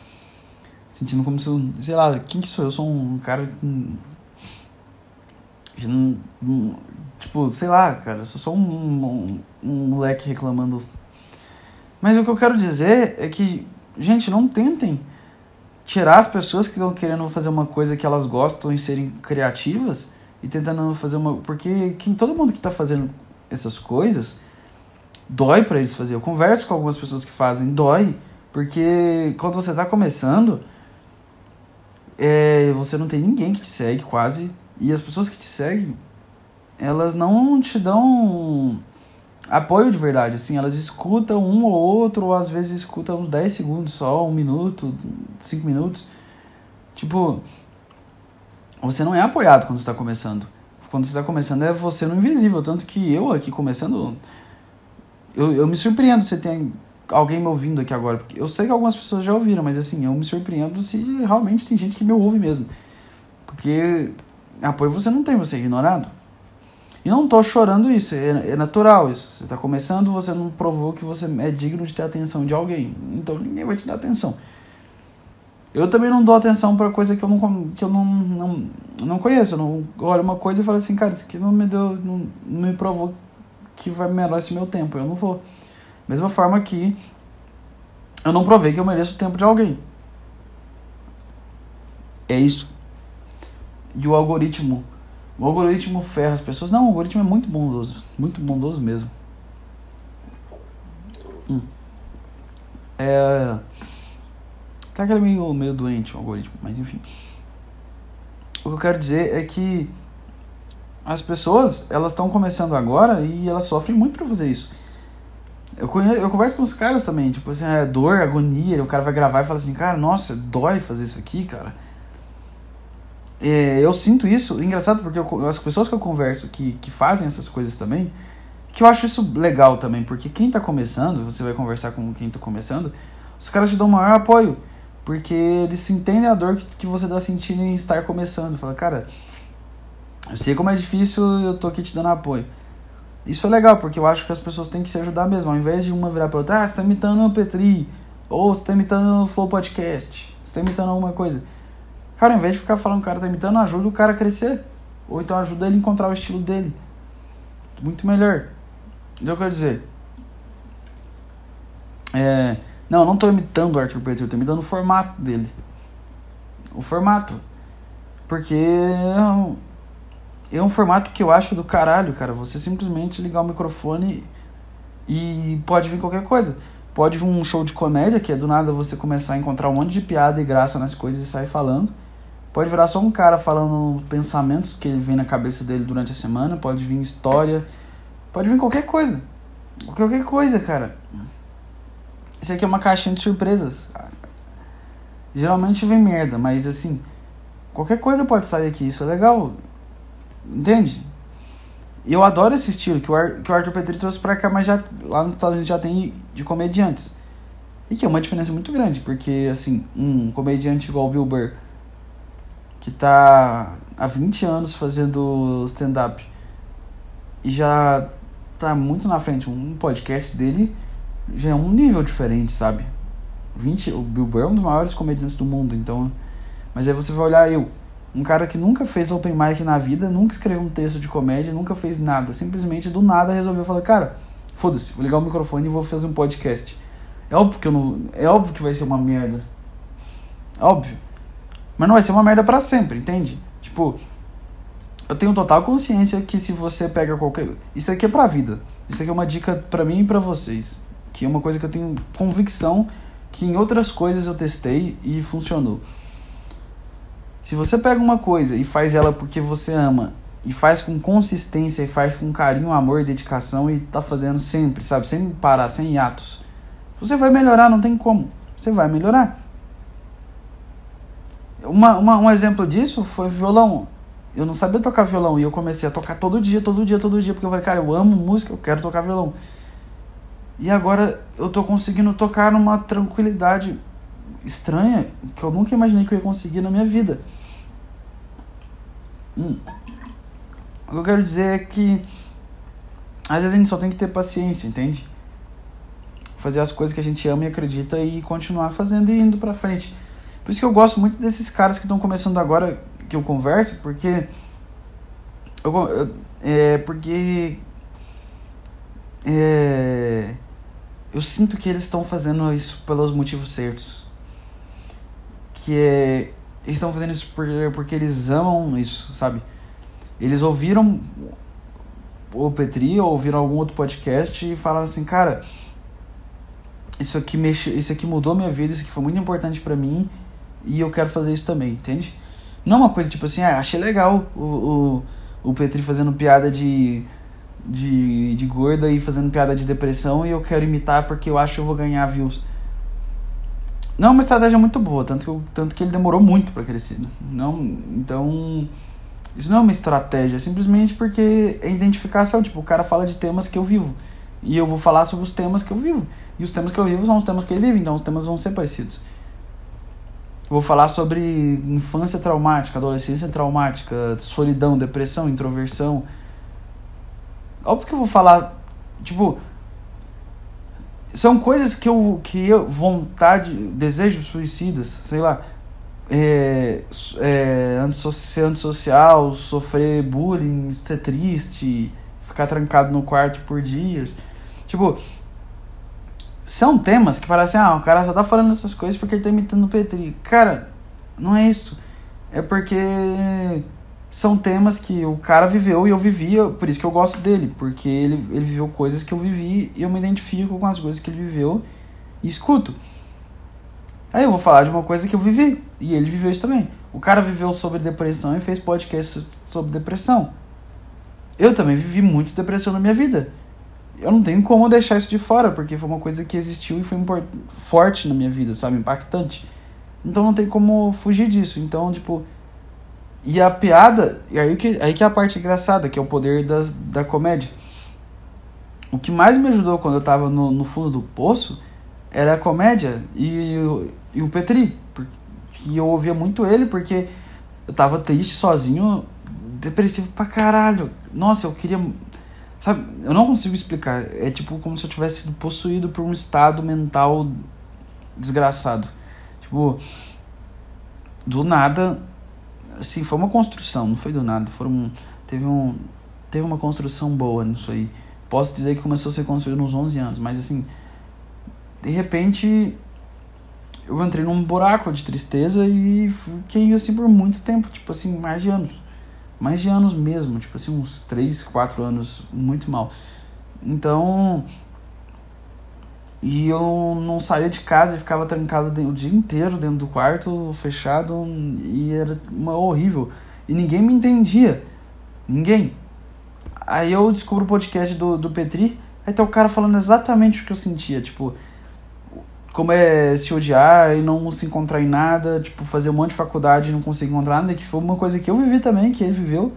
Sentindo como se eu. Sei lá, quem que sou? Eu sou um cara. Um, tipo, sei lá, cara, eu sou só um, um, um moleque reclamando. Mas o que eu quero dizer é que, gente, não tentem tirar as pessoas que estão querendo fazer uma coisa que elas gostam e serem criativas e tentando fazer uma. Porque quem, todo mundo que está fazendo essas coisas dói para eles fazer. Eu converso com algumas pessoas que fazem, dói, porque quando você está começando, é, você não tem ninguém que te segue quase, e as pessoas que te seguem elas não te dão apoio de verdade, assim, elas escutam um ou outro, ou às vezes escutam uns 10 segundos só, um minuto, 5 minutos. Tipo, você não é apoiado quando está começando. Quando você está começando é você no invisível, tanto que eu aqui começando, eu, eu me surpreendo se tem alguém me ouvindo aqui agora, porque eu sei que algumas pessoas já ouviram, mas assim, eu me surpreendo se realmente tem gente que me ouve mesmo. Porque apoio você não tem, você é ignorado. E não tô chorando isso, é, é natural isso. Você tá começando, você não provou que você é digno de ter atenção de alguém. Então ninguém vai te dar atenção. Eu também não dou atenção para coisa que eu não que eu não, não, não conheço. Eu não olho uma coisa e falo assim, cara, isso aqui não me deu, não, não me provou que vai melhorar esse meu tempo. Eu não vou. Mesma forma que eu não provei que eu mereço o tempo de alguém. É isso. E o algoritmo. O algoritmo ferra as pessoas. Não, o algoritmo é muito bondoso. Muito bondoso mesmo. Hum. É. Tá aquele meio, meio doente o algoritmo, mas enfim. O que eu quero dizer é que as pessoas, elas estão começando agora e elas sofrem muito para fazer isso. Eu, conheço, eu converso com os caras também, tipo assim, é dor, agonia, o cara vai gravar e fala assim, cara, nossa, dói fazer isso aqui, cara. É, eu sinto isso, engraçado porque eu, as pessoas que eu converso que, que fazem essas coisas também, que eu acho isso legal também, porque quem tá começando, você vai conversar com quem tá começando, os caras te dão maior apoio, porque eles se entendem a dor que, que você tá sentindo em estar começando. Fala, cara, eu sei como é difícil eu tô aqui te dando apoio. Isso é legal, porque eu acho que as pessoas têm que se ajudar mesmo. Ao invés de uma virar pra outra, ah, você tá imitando o Petri, ou você tá imitando o Flow Podcast, você tá imitando alguma coisa. Cara, ao invés de ficar falando que o cara tá imitando, ajuda o cara crescer. Ou então ajuda ele a encontrar o estilo dele. Muito melhor. Eu quero dizer. É, não, não tô imitando o Arthur Petri, eu tô imitando o formato dele. O formato. Porque é um formato que eu acho do caralho, cara. Você simplesmente ligar o microfone e pode vir qualquer coisa. Pode vir um show de comédia, que é do nada você começar a encontrar um monte de piada e graça nas coisas e sair falando. Pode virar só um cara falando pensamentos que vem na cabeça dele durante a semana. Pode vir história. Pode vir qualquer coisa. Qualquer coisa, cara. Isso aqui é uma caixinha de surpresas. Geralmente vem merda, mas assim. Qualquer coisa pode sair aqui. Isso é legal. Entende? E eu adoro esse estilo que o, Ar, que o Arthur Petri trouxe pra cá, mas já, lá nos Estados Unidos já tem de comediantes. E que é uma diferença muito grande, porque, assim, um comediante igual o Bill Burr, que tá há 20 anos fazendo stand-up e já tá muito na frente, um podcast dele já é um nível diferente, sabe? 20, o Bill Burr é um dos maiores comediantes do mundo, então. Mas aí você vai olhar eu, um cara que nunca fez open mic na vida, nunca escreveu um texto de comédia, nunca fez nada. Simplesmente do nada resolveu falar, cara, foda-se, vou ligar o microfone e vou fazer um podcast. É óbvio que eu não. É óbvio que vai ser uma merda. Óbvio. Mas não vai ser uma merda para sempre, entende? Tipo, eu tenho total consciência que se você pega qualquer. Isso aqui é pra vida. Isso aqui é uma dica para mim e para vocês. Que é uma coisa que eu tenho convicção que em outras coisas eu testei e funcionou. Se você pega uma coisa e faz ela porque você ama, e faz com consistência, e faz com carinho, amor e dedicação, e tá fazendo sempre, sabe? Sem parar, sem hiatos. Você vai melhorar, não tem como. Você vai melhorar. Uma, uma, um exemplo disso foi violão. Eu não sabia tocar violão e eu comecei a tocar todo dia, todo dia, todo dia, porque eu falei, cara, eu amo música, eu quero tocar violão. E agora eu tô conseguindo tocar numa tranquilidade estranha que eu nunca imaginei que eu ia conseguir na minha vida. Hum. O que eu quero dizer é que às vezes a gente só tem que ter paciência, entende? Fazer as coisas que a gente ama e acredita e continuar fazendo e indo pra frente. Por isso que eu gosto muito desses caras que estão começando agora que eu converso, porque eu, eu é porque é, eu sinto que eles estão fazendo isso pelos motivos certos que é, eles estão fazendo isso porque, porque eles amam isso, sabe? Eles ouviram o Petri ou ouviram algum outro podcast e falaram assim, cara, isso aqui mexe, isso aqui mudou minha vida, isso aqui foi muito importante para mim e eu quero fazer isso também, entende? Não uma coisa tipo assim, ah, achei legal o, o, o Petri fazendo piada de, de, de gorda e fazendo piada de depressão e eu quero imitar porque eu acho que eu vou ganhar views. Não é uma estratégia muito boa, tanto que, tanto que ele demorou muito para crescer. Não, então, isso não é uma estratégia, é simplesmente porque é identificação. Tipo, o cara fala de temas que eu vivo. E eu vou falar sobre os temas que eu vivo. E os temas que eu vivo são os temas que ele vive, então os temas vão ser parecidos. Eu vou falar sobre infância traumática, adolescência traumática, solidão, depressão, introversão. Óbvio que eu vou falar. Tipo. São coisas que eu. que eu. vontade. desejos suicidas, sei lá. É, é, ser antissocial, sofrer bullying, ser triste, ficar trancado no quarto por dias. Tipo, são temas que parecem, ah, o cara só tá falando essas coisas porque ele tá imitando o Petri. Cara, não é isso. É porque são temas que o cara viveu e eu vivia, por isso que eu gosto dele, porque ele, ele viveu coisas que eu vivi e eu me identifico com as coisas que ele viveu e escuto. Aí eu vou falar de uma coisa que eu vivi e ele viveu isso também. O cara viveu sobre depressão e fez podcast sobre depressão. Eu também vivi muito depressão na minha vida. Eu não tenho como deixar isso de fora, porque foi uma coisa que existiu e foi forte na minha vida, sabe? Impactante. Então não tem como fugir disso. Então, tipo. E a piada, e aí que, aí que é a parte engraçada, que é o poder das, da comédia. O que mais me ajudou quando eu tava no, no fundo do poço era a comédia e, e o Petri. E eu ouvia muito ele porque eu tava triste, sozinho, depressivo pra caralho. Nossa, eu queria. Sabe, eu não consigo explicar. É tipo como se eu tivesse sido possuído por um estado mental desgraçado. Tipo, do nada. Assim, foi uma construção, não foi do nada. Foram, teve, um, teve uma construção boa nisso aí. Posso dizer que começou a ser construído nos 11 anos, mas assim de repente eu entrei num buraco de tristeza e fiquei assim por muito tempo, tipo assim, mais de anos. Mais de anos mesmo, tipo assim, uns 3, 4 anos muito mal. Então. E eu não saía de casa, ficava trancado o dia inteiro dentro do quarto, fechado, e era uma horrível. E ninguém me entendia. Ninguém. Aí eu descubro o podcast do, do Petri, aí tá o cara falando exatamente o que eu sentia, tipo, como é se odiar e não se encontrar em nada, tipo, fazer um monte de faculdade e não conseguir encontrar nada, que foi uma coisa que eu vivi também, que ele viveu,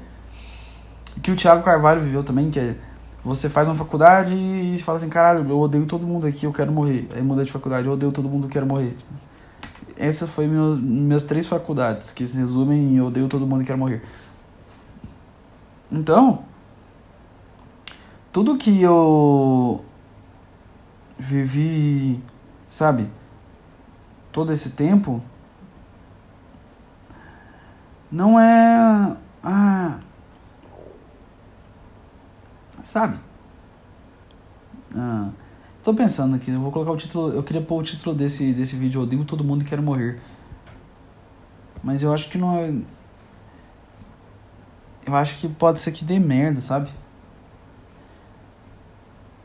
que o Thiago Carvalho viveu também, que é você faz uma faculdade e fala assim, caralho, eu odeio todo mundo aqui, eu quero morrer. Aí muda de faculdade, eu odeio todo mundo, eu quero morrer. Essas meu, minhas três faculdades, que se resumem em eu odeio todo mundo, eu quero morrer. Então, tudo que eu vivi sabe? Todo esse tempo não é. Ah, sabe? Ah, tô pensando aqui, eu vou colocar o título. Eu queria pôr o título desse, desse vídeo, digo todo mundo quer morrer. Mas eu acho que não é. Eu acho que pode ser que dê merda, sabe?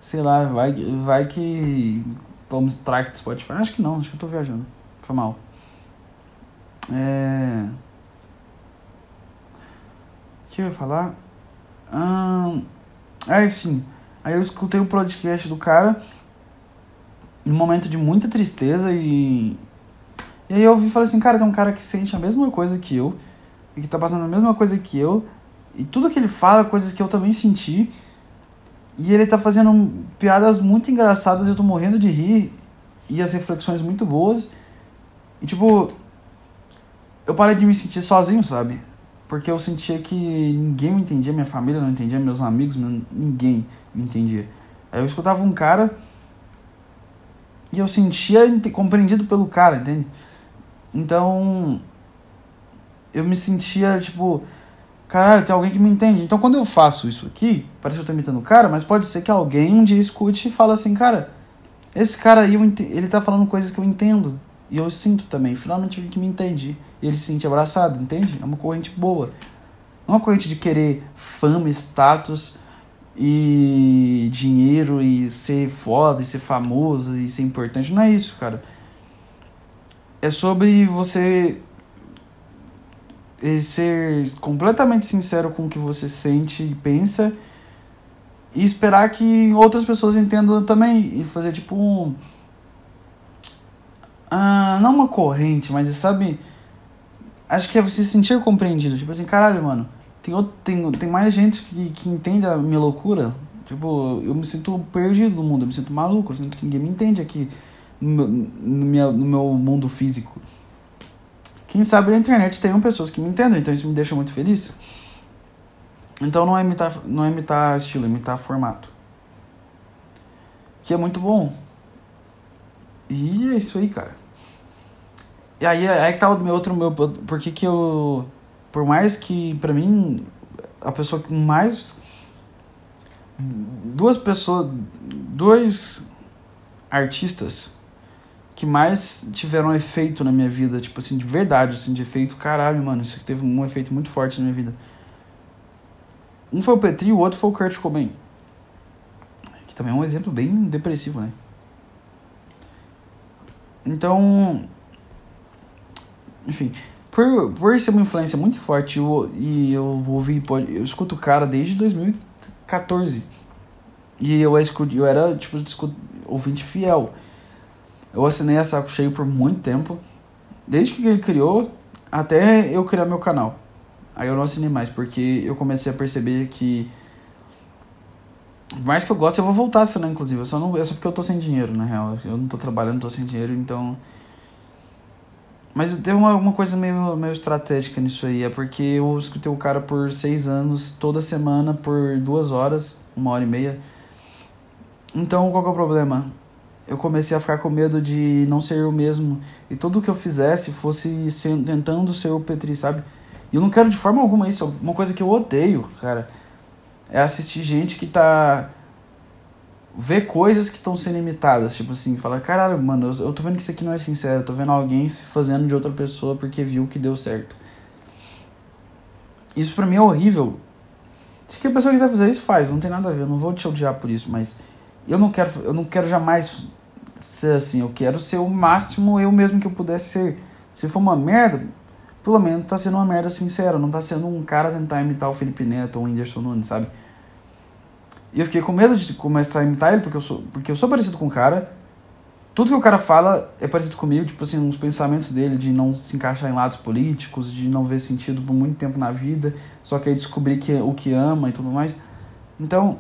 Sei lá, vai, vai que Toma strike do Spotify. Acho que não, acho que eu tô viajando. Foi mal. É. O que eu ia falar? Ah, é, enfim. Aí eu escutei o podcast do cara em um momento de muita tristeza e. E aí eu ouvi e falei assim, cara, tem um cara que sente a mesma coisa que eu, e que tá passando a mesma coisa que eu, e tudo que ele fala, coisas que eu também senti. E ele tá fazendo piadas muito engraçadas, eu tô morrendo de rir. E as reflexões muito boas. E tipo, eu parei de me sentir sozinho, sabe? Porque eu sentia que ninguém me entendia, minha família não entendia, meus amigos, ninguém me entendia. Aí eu escutava um cara e eu sentia compreendido pelo cara, entende? Então, eu me sentia tipo, caralho, tem alguém que me entende. Então quando eu faço isso aqui, parece que eu tô imitando o cara, mas pode ser que alguém um dia escute e fale assim, cara, esse cara aí, ele tá falando coisas que eu entendo. E eu sinto também. Finalmente alguém que me entende. E ele se sente abraçado, entende? É uma corrente boa. Não é uma corrente de querer fama, status e dinheiro e ser foda e ser famoso e ser importante. Não é isso, cara. É sobre você ser completamente sincero com o que você sente e pensa e esperar que outras pessoas entendam também e fazer tipo um ah, não uma corrente, mas sabe acho que é você se sentir compreendido, tipo assim, caralho, mano, tem outro, tem, tem mais gente que, que entende a minha loucura. Tipo, eu me sinto perdido no mundo, eu me sinto maluco, eu sinto que ninguém me entende aqui no, meu, no meu mundo físico. Quem sabe na internet tem pessoas que me entendem, então isso me deixa muito feliz. Então não é imitar, não é imitar estilo, é imitar formato. Que é muito bom. E é isso aí, cara. E aí, aí que tá o meu outro meu. Porque que eu. Por mais que, pra mim, a pessoa que mais. Duas pessoas. Dois artistas que mais tiveram efeito na minha vida, tipo assim, de verdade, assim, de efeito, caralho, mano, isso teve um efeito muito forte na minha vida. Um foi o Petri o outro foi o Kurt Cobain. Que também é um exemplo bem depressivo, né? Então, enfim, por, por ser uma influência muito forte eu, e eu ouvi, eu escuto o cara desde 2014. E eu, eu era, tipo, ouvinte fiel. Eu assinei a Saco Cheio por muito tempo. Desde que ele criou até eu criar meu canal. Aí eu não assinei mais, porque eu comecei a perceber que. Por mais que eu goste, eu vou voltar a assinar, inclusive. Só não, é só porque eu tô sem dinheiro, na real. Eu não tô trabalhando, tô sem dinheiro, então. Mas tem uma, uma coisa meio, meio estratégica nisso aí. É porque eu escutei o cara por seis anos, toda semana, por duas horas, uma hora e meia. Então, qual que é o problema? Eu comecei a ficar com medo de não ser eu mesmo. E tudo que eu fizesse fosse ser, tentando ser o Petri, sabe? E eu não quero de forma alguma isso. Uma coisa que eu odeio, cara, é assistir gente que tá. ver coisas que estão sendo imitadas. Tipo assim, falar, caralho, mano, eu, eu tô vendo que isso aqui não é sincero. Eu tô vendo alguém se fazendo de outra pessoa porque viu que deu certo. Isso pra mim é horrível. Se a pessoa quiser fazer isso, faz. Não tem nada a ver. Eu não vou te odiar por isso, mas. Eu não quero, eu não quero jamais ser assim. Eu quero ser o máximo eu mesmo que eu pudesse ser. Se for uma merda, pelo menos tá sendo uma merda sincera, não tá sendo um cara tentar imitar o Felipe Neto ou o Whindersson Nunes, sabe? E eu fiquei com medo de começar a imitar ele, porque eu sou, porque eu sou parecido com o cara. Tudo que o cara fala é parecido comigo, tipo assim, uns pensamentos dele de não se encaixar em lados políticos, de não ver sentido por muito tempo na vida, só que aí descobrir que, o que ama e tudo mais. Então,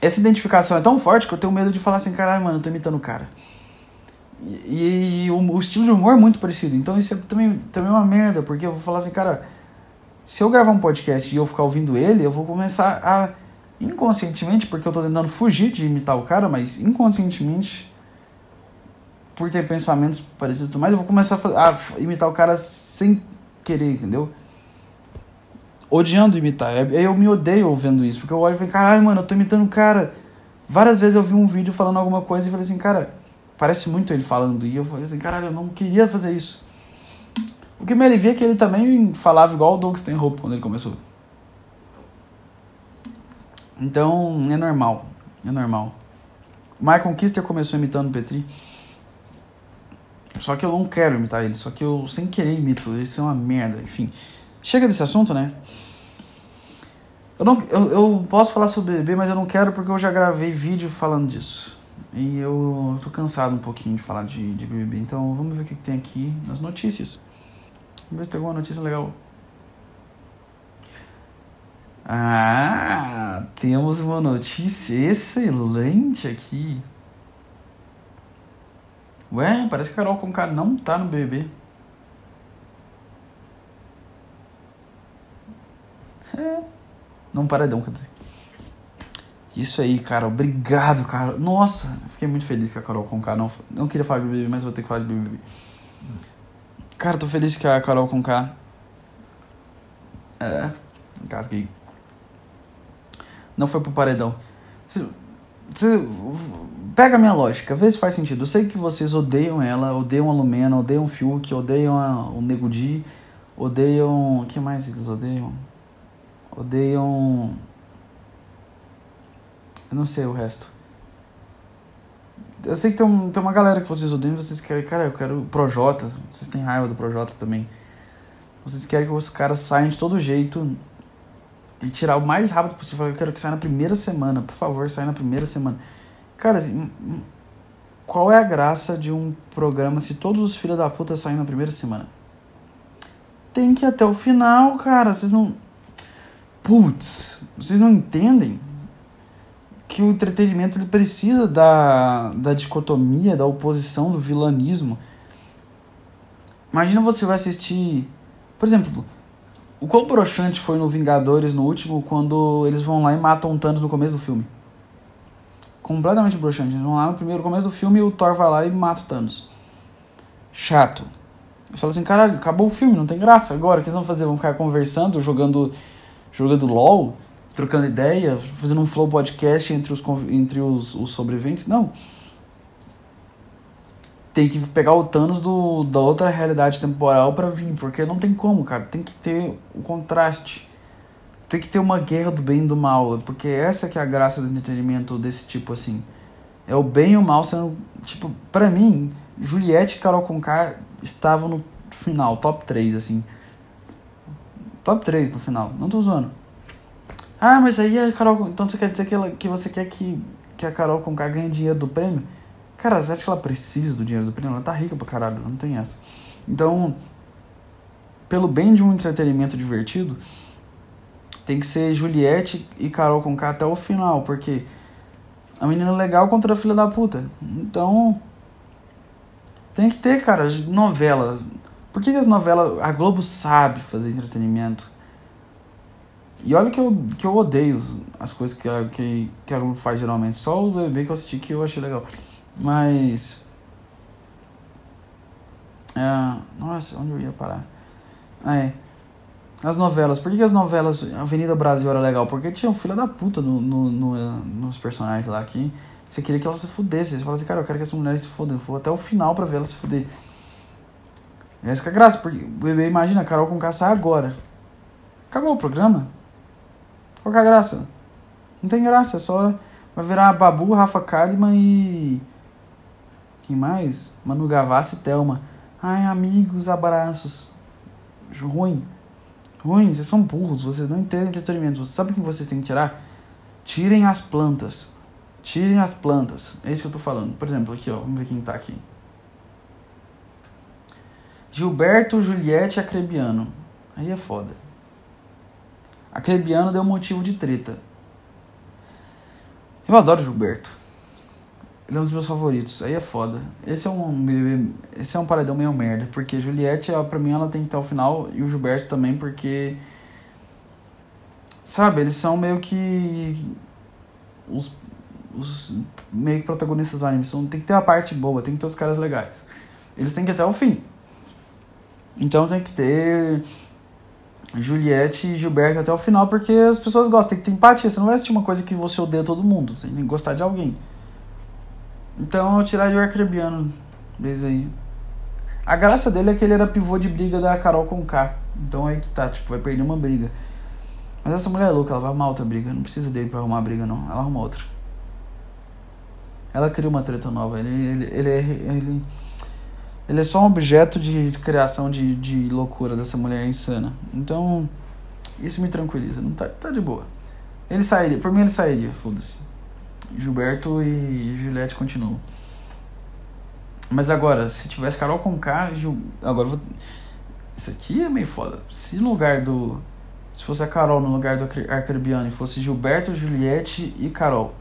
essa identificação é tão forte que eu tenho medo de falar assim, caralho, mano, eu tô imitando o cara. E, e o, o, estilo de humor é muito parecido. Então isso é também, também uma merda, porque eu vou falar assim, cara, se eu gravar um podcast e eu ficar ouvindo ele, eu vou começar a, inconscientemente, porque eu tô tentando fugir de imitar o cara, mas inconscientemente, por ter pensamentos parecidos e mais, eu vou começar a, a imitar o cara sem querer, entendeu? Odiando imitar. Eu me odeio ouvindo isso, porque eu olho e falo, caralho, mano, eu tô imitando o cara. Várias vezes eu vi um vídeo falando alguma coisa e falei assim, cara, Parece muito ele falando. E eu falei assim, caralho, eu não queria fazer isso. O que me alivia é que ele também falava igual o Doug Stanhope quando ele começou. Então, é normal. É normal. O Michael Kister começou imitando o Petri. Só que eu não quero imitar ele. Só que eu, sem querer, imito. Isso é uma merda. Enfim. Chega desse assunto, né? Eu, não, eu, eu posso falar sobre bebê, mas eu não quero porque eu já gravei vídeo falando disso. E eu tô cansado um pouquinho de falar de, de BBB, então vamos ver o que, que tem aqui nas notícias. Vamos ver se tem alguma notícia legal. Ah, temos uma notícia excelente aqui. Ué, parece que a Carol Conká não tá no BBB. É. Não paredão, quer dizer. Isso aí, cara. Obrigado, cara. Nossa, fiquei muito feliz que a Carol Conká não. Não queria falar de BBB, mas vou ter que falar de BBB. Cara, tô feliz que a Carol Conká. É. Casguei. Não foi pro paredão. Você, pega a minha lógica, vê se faz sentido. Eu sei que vocês odeiam ela, odeiam a Lumena, odeiam o Fiuk, odeiam a, o Nego Di, odeiam. O que mais eles odeiam? Odeiam eu não sei o resto. Eu sei que tem, um, tem uma galera que vocês odeiam vocês querem. Cara, eu quero Projota. Vocês têm raiva do Projota também. Vocês querem que os caras saiam de todo jeito e tirar o mais rápido possível. Eu quero que saia na primeira semana. Por favor, saia na primeira semana. Cara, assim, qual é a graça de um programa se todos os filhos da puta saem na primeira semana? Tem que ir até o final, cara. Vocês não. Putz, vocês não entendem? que o entretenimento ele precisa da, da dicotomia, da oposição, do vilanismo. Imagina você vai assistir, por exemplo, O quão broxante foi no Vingadores no último, quando eles vão lá e matam o Thanos no começo do filme. Completamente broxante. Eles vão lá no primeiro começo do filme e o Thor vai lá e mata o Thanos. Chato. Eu falo assim, caralho, acabou o filme, não tem graça. Agora, o que eles vão fazer? Vão ficar conversando, jogando, jogando LOL, trocando ideia, fazendo um flow podcast entre os, entre os, os sobreviventes? Não tem que pegar o Thanos do, da outra realidade temporal para vir, porque não tem como, cara. Tem que ter o contraste. Tem que ter uma guerra do bem e do mal, porque essa que é a graça do entretenimento desse tipo assim. É o bem e o mal sendo, tipo, para mim, Juliette e Carol Conká estavam no final, top 3 assim. Top 3 no final, não tô zoando. Ah, mas aí a Carol, então você quer dizer que, ela, que você quer que, que a Carol Conká ganhe dinheiro do prêmio? Cara, você acha que ela precisa do dinheiro do prêmio? Ela tá rica pra caralho, não tem essa. Então, pelo bem de um entretenimento divertido, tem que ser Juliette e Carol com K até o final, porque a menina é legal contra a filha da puta. Então, tem que ter, cara, novela. Por que, as novelas. A Globo sabe fazer entretenimento. E olha que eu, que eu odeio as coisas que a, que, que a Globo faz geralmente. Só o bebê que eu assisti que eu achei legal. Mas. É, nossa, onde eu ia parar? Ah, é. As novelas. Por que, as novelas Avenida Brasil era legal? Porque tinha um filho da puta no, no, no, nos personagens lá que você queria que ela se fudesse. Você fala assim, cara, eu quero que essa mulher se fuda. Eu vou até o final pra ver ela se fuder. Essa que é a graça, porque o bebê imagina a Carol com caçar agora. Acabou o programa. Qual que é a graça? Não tem graça, é só vai virar Babu, Rafa Kalimann e quem mais? Manu Gavassi e Thelma. Ai, amigos, abraços. Ruim. Ruim, vocês são burros, vocês não entendem entretenimento. Você sabe o que vocês têm que tirar? Tirem as plantas. Tirem as plantas. É isso que eu tô falando. Por exemplo, aqui, ó. Vamos ver quem tá aqui. Gilberto, Juliette Acrebiano. Aí é foda. Acrebiano deu motivo de treta. Eu adoro Gilberto. Ele é um dos meus favoritos. Aí é foda. Esse é um esse é um paradão meio merda, porque Juliette, pra mim, ela tem que estar ao final e o Gilberto também, porque sabe, eles são meio que os, os meio que protagonistas do anime. São, tem que ter a parte boa, tem que ter os caras legais. Eles têm que ir até o fim. Então tem que ter Juliette e Gilberto até o final, porque as pessoas gostam, tem que ter empatia. Você não vai assistir uma coisa que você odeia todo mundo, você tem que gostar de alguém. Então eu tiraria o Arcrebiano desde aí. A graça dele é que ele era pivô de briga da Carol com K. Então aí que tá, tipo, vai perder uma briga. Mas essa mulher é louca, ela vai arrumar outra briga. Não precisa dele pra arrumar briga, não. Ela arruma outra. Ela cria uma treta nova. Ele, ele, ele, é, ele, ele é só um objeto de, criação de, de loucura dessa mulher insana. Então, isso me tranquiliza. Não tá, tá de boa. Ele sairia, por mim ele sairia, foda-se. Gilberto e Juliette continuam. Mas agora, se tivesse Carol com K, Gil... agora vou... Isso aqui é meio foda. Se no lugar do. Se fosse a Carol no lugar do Arcrebiano e fosse Gilberto, Juliette e Carol.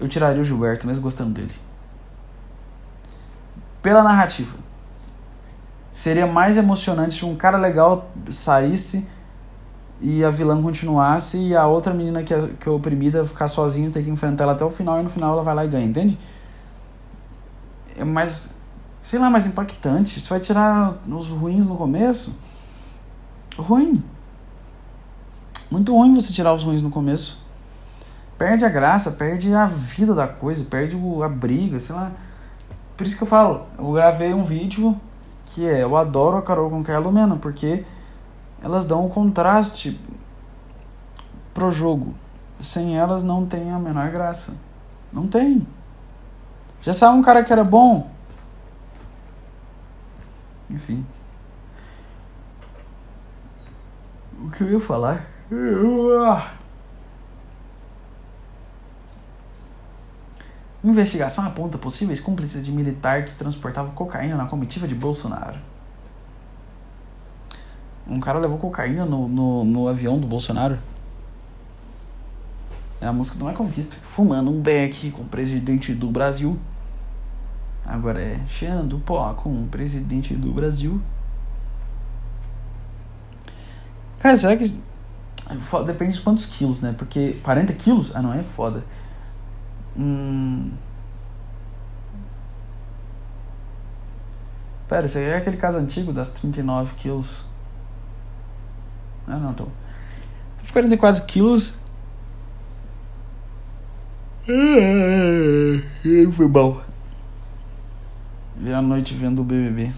Eu tiraria o Gilberto, mesmo gostando dele. Pela narrativa. Seria mais emocionante se um cara legal saísse e a vilã continuasse e a outra menina que é, que é oprimida ficar sozinha, ter que enfrentar ela até o final e no final ela vai lá e ganha, entende? É mais, sei lá, mais impactante. Você vai tirar os ruins no começo? Ruim. Muito ruim você tirar os ruins no começo. Perde a graça, perde a vida da coisa, perde a briga, sei lá. Por isso que eu falo, eu gravei um vídeo que é eu adoro a Carol com Carla Lumena, porque elas dão um contraste pro jogo. Sem elas não tem a menor graça. Não tem. Já sabe um cara que era bom? Enfim. O que eu ia falar? Investigação aponta possíveis cúmplices de militar que transportava cocaína na comitiva de Bolsonaro. Um cara levou cocaína no, no, no avião do Bolsonaro. É a música não é conquista. Fumando um beck com o presidente do Brasil. Agora é cheirando pó com o presidente do Brasil. Cara, será que. Depende de quantos quilos, né? Porque 40 quilos? Ah, não, é foda. Hum. Pera, esse aí é aquele caso antigo das 39 quilos. Ah, não, tô. 44 quilos. Foi bom. Vi a noite vendo o BBB.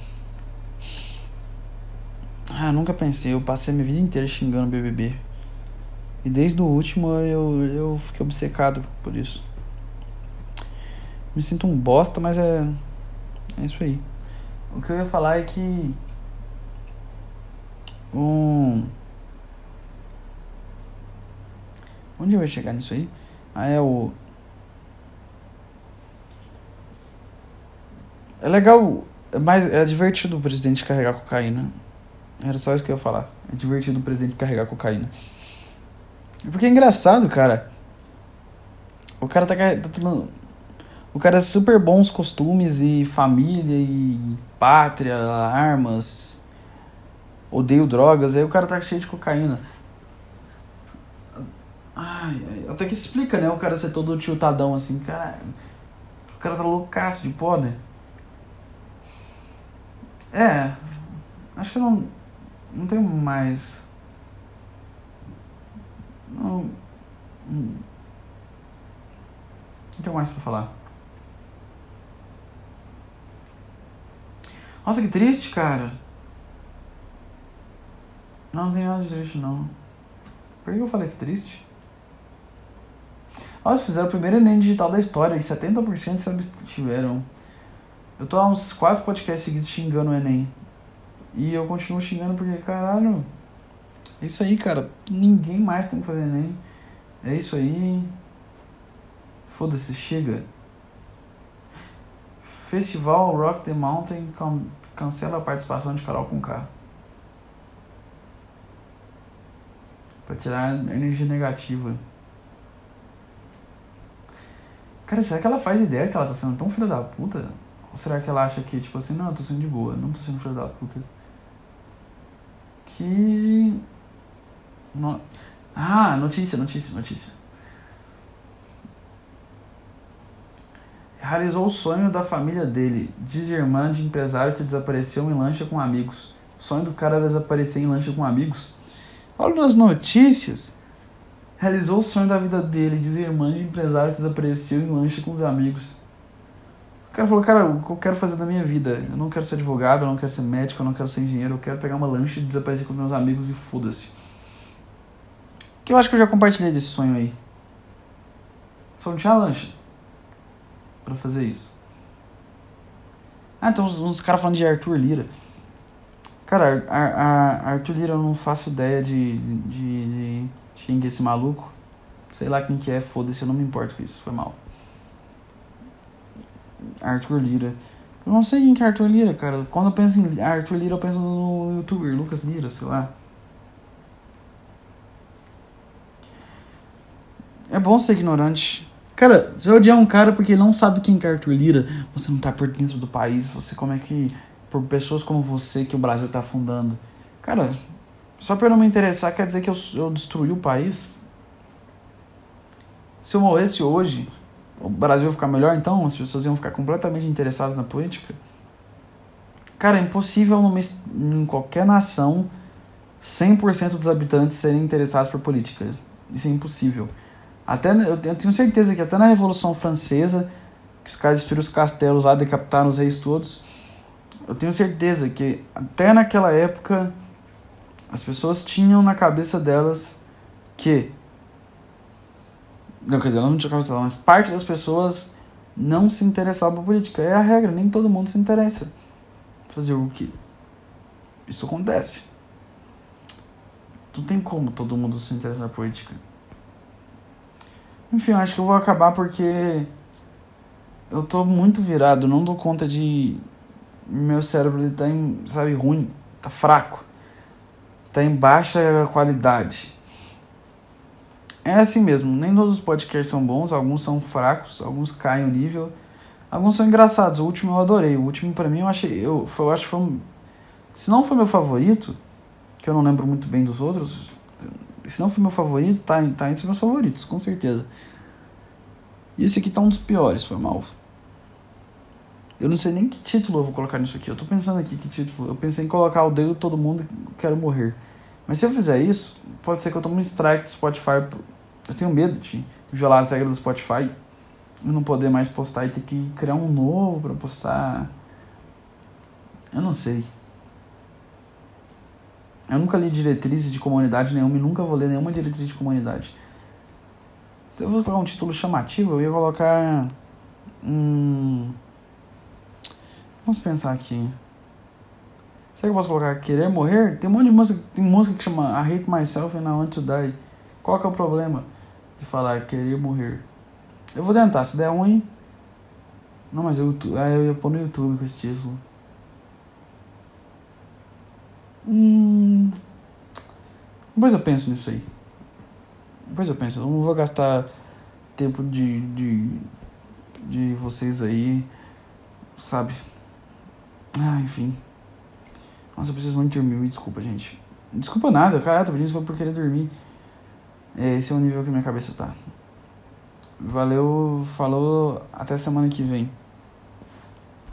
Ah, nunca pensei. Eu passei minha vida inteira xingando o BBB. E desde o último eu, eu fiquei obcecado por isso. Me sinto um bosta, mas é. É isso aí. O que eu ia falar é que. Um. Onde eu ia chegar nisso aí? Ah, é o. É legal, é, mais, é divertido o presidente carregar cocaína. Era só isso que eu ia falar. É divertido o presidente carregar cocaína. Porque é engraçado, cara. O cara tá, tá tendo. O cara é super bons costumes e família e pátria, armas. Odeio drogas. Aí o cara tá cheio de cocaína. Ai, ai, até que explica, né? O cara ser todo tiltadão assim, cara. O cara tá loucaço de pó, né? É, acho que eu não, não tenho mais. Não, não tenho mais pra falar. Nossa, que triste, cara. Não, não tem nada de triste, não. Por que eu falei que triste? Nossa, fizeram o primeiro Enem digital da história e 70% se abstiveram. Eu tô há uns quatro podcasts seguidos xingando o Enem. E eu continuo xingando porque, caralho. É isso aí, cara. Ninguém mais tem que fazer Enem. É isso aí. Foda-se, chega. Festival Rock the Mountain can cancela a participação de Carol com K. Pra tirar energia negativa. Cara, será que ela faz ideia que ela tá sendo tão filha da puta? Ou será que ela acha que, tipo assim, não, eu tô sendo de boa, não tô sendo filho da puta? Que. No... Ah, notícia, notícia, notícia. Realizou o sonho da família dele, diz irmã de empresário que desapareceu em lancha com amigos. O sonho do cara era desaparecer em lancha com amigos. Olha nas notícias. Realizou o sonho da vida dele, diz irmã de empresário que desapareceu em lancha com os amigos. O cara falou, cara, o que eu quero fazer na minha vida? Eu não quero ser advogado, eu não quero ser médico, eu não quero ser engenheiro, eu quero pegar uma lancha e desaparecer com meus amigos e foda-se. Que eu acho que eu já compartilhei desse sonho aí. Só não tinha lancha para fazer isso. Ah, então uns, uns caras falando de Arthur Lira. Cara, a, a, Arthur Lira eu não faço ideia de, de, de, de quem que é esse maluco. Sei lá quem que é, foda-se, eu não me importo com isso, foi mal. Arthur Lira. Eu não sei quem que é Arthur Lira, cara. Quando eu penso em Arthur Lira, eu penso no youtuber Lucas Lira, sei lá. É bom ser ignorante. Cara, se eu odiar um cara porque não sabe quem é Arthur Lira, você não tá por dentro do país, você como é que. Por pessoas como você que o Brasil tá afundando. Cara, só por eu não me interessar quer dizer que eu, eu destruí o país? Se eu morresse hoje, o Brasil ia ficar melhor então? As pessoas iam ficar completamente interessadas na política? Cara, é impossível numa, em qualquer nação 100% dos habitantes serem interessados por política. Isso é impossível. Até, eu tenho certeza que até na Revolução Francesa, que os caras destruíram os castelos lá, decapitaram os reis todos, eu tenho certeza que até naquela época as pessoas tinham na cabeça delas que não, quer dizer, não tinha cabeça, mas parte das pessoas não se interessavam por política. É a regra, nem todo mundo se interessa. Fazer o que? Isso acontece. Não tem como todo mundo se interessar por política. Enfim, acho que eu vou acabar porque eu tô muito virado, não dou conta de. Meu cérebro ele tá em, sabe, ruim, tá fraco, tá em baixa qualidade. É assim mesmo, nem todos os podcasts são bons, alguns são fracos, alguns caem o nível, alguns são engraçados. O último eu adorei, o último para mim eu achei, eu, eu acho que foi um, se não foi meu favorito, que eu não lembro muito bem dos outros. Se não foi meu favorito, tá, tá entre os meus favoritos, com certeza. E esse aqui tá um dos piores, foi mal. Eu não sei nem que título eu vou colocar nisso aqui. Eu tô pensando aqui que título. Eu pensei em colocar o dedo todo mundo quero morrer. Mas se eu fizer isso, pode ser que eu tome um strike do Spotify. Eu tenho medo de violar as regras do Spotify e não poder mais postar e ter que criar um novo para postar. Eu não sei. Eu nunca li diretrizes de comunidade nenhuma e nunca vou ler nenhuma diretriz de comunidade. Então eu vou colocar um título chamativo, eu ia colocar. Hum, vamos pensar aqui. Será que eu posso colocar Querer Morrer? Tem um monte de música, tem música que chama I Hate Myself and I Want to Die. Qual que é o problema de falar Querer Morrer? Eu vou tentar, se der ruim. Não, mas eu, eu ia pôr no YouTube com esse título. Hum. Depois eu penso nisso aí. Depois eu penso. Eu não vou gastar tempo de, de, de vocês aí, sabe? Ah, enfim. Nossa, eu preciso muito dormir, me desculpa, gente. Desculpa nada, cara, tô pedindo desculpa por querer dormir. É, esse é o nível que minha cabeça tá. Valeu, falou, até semana que vem.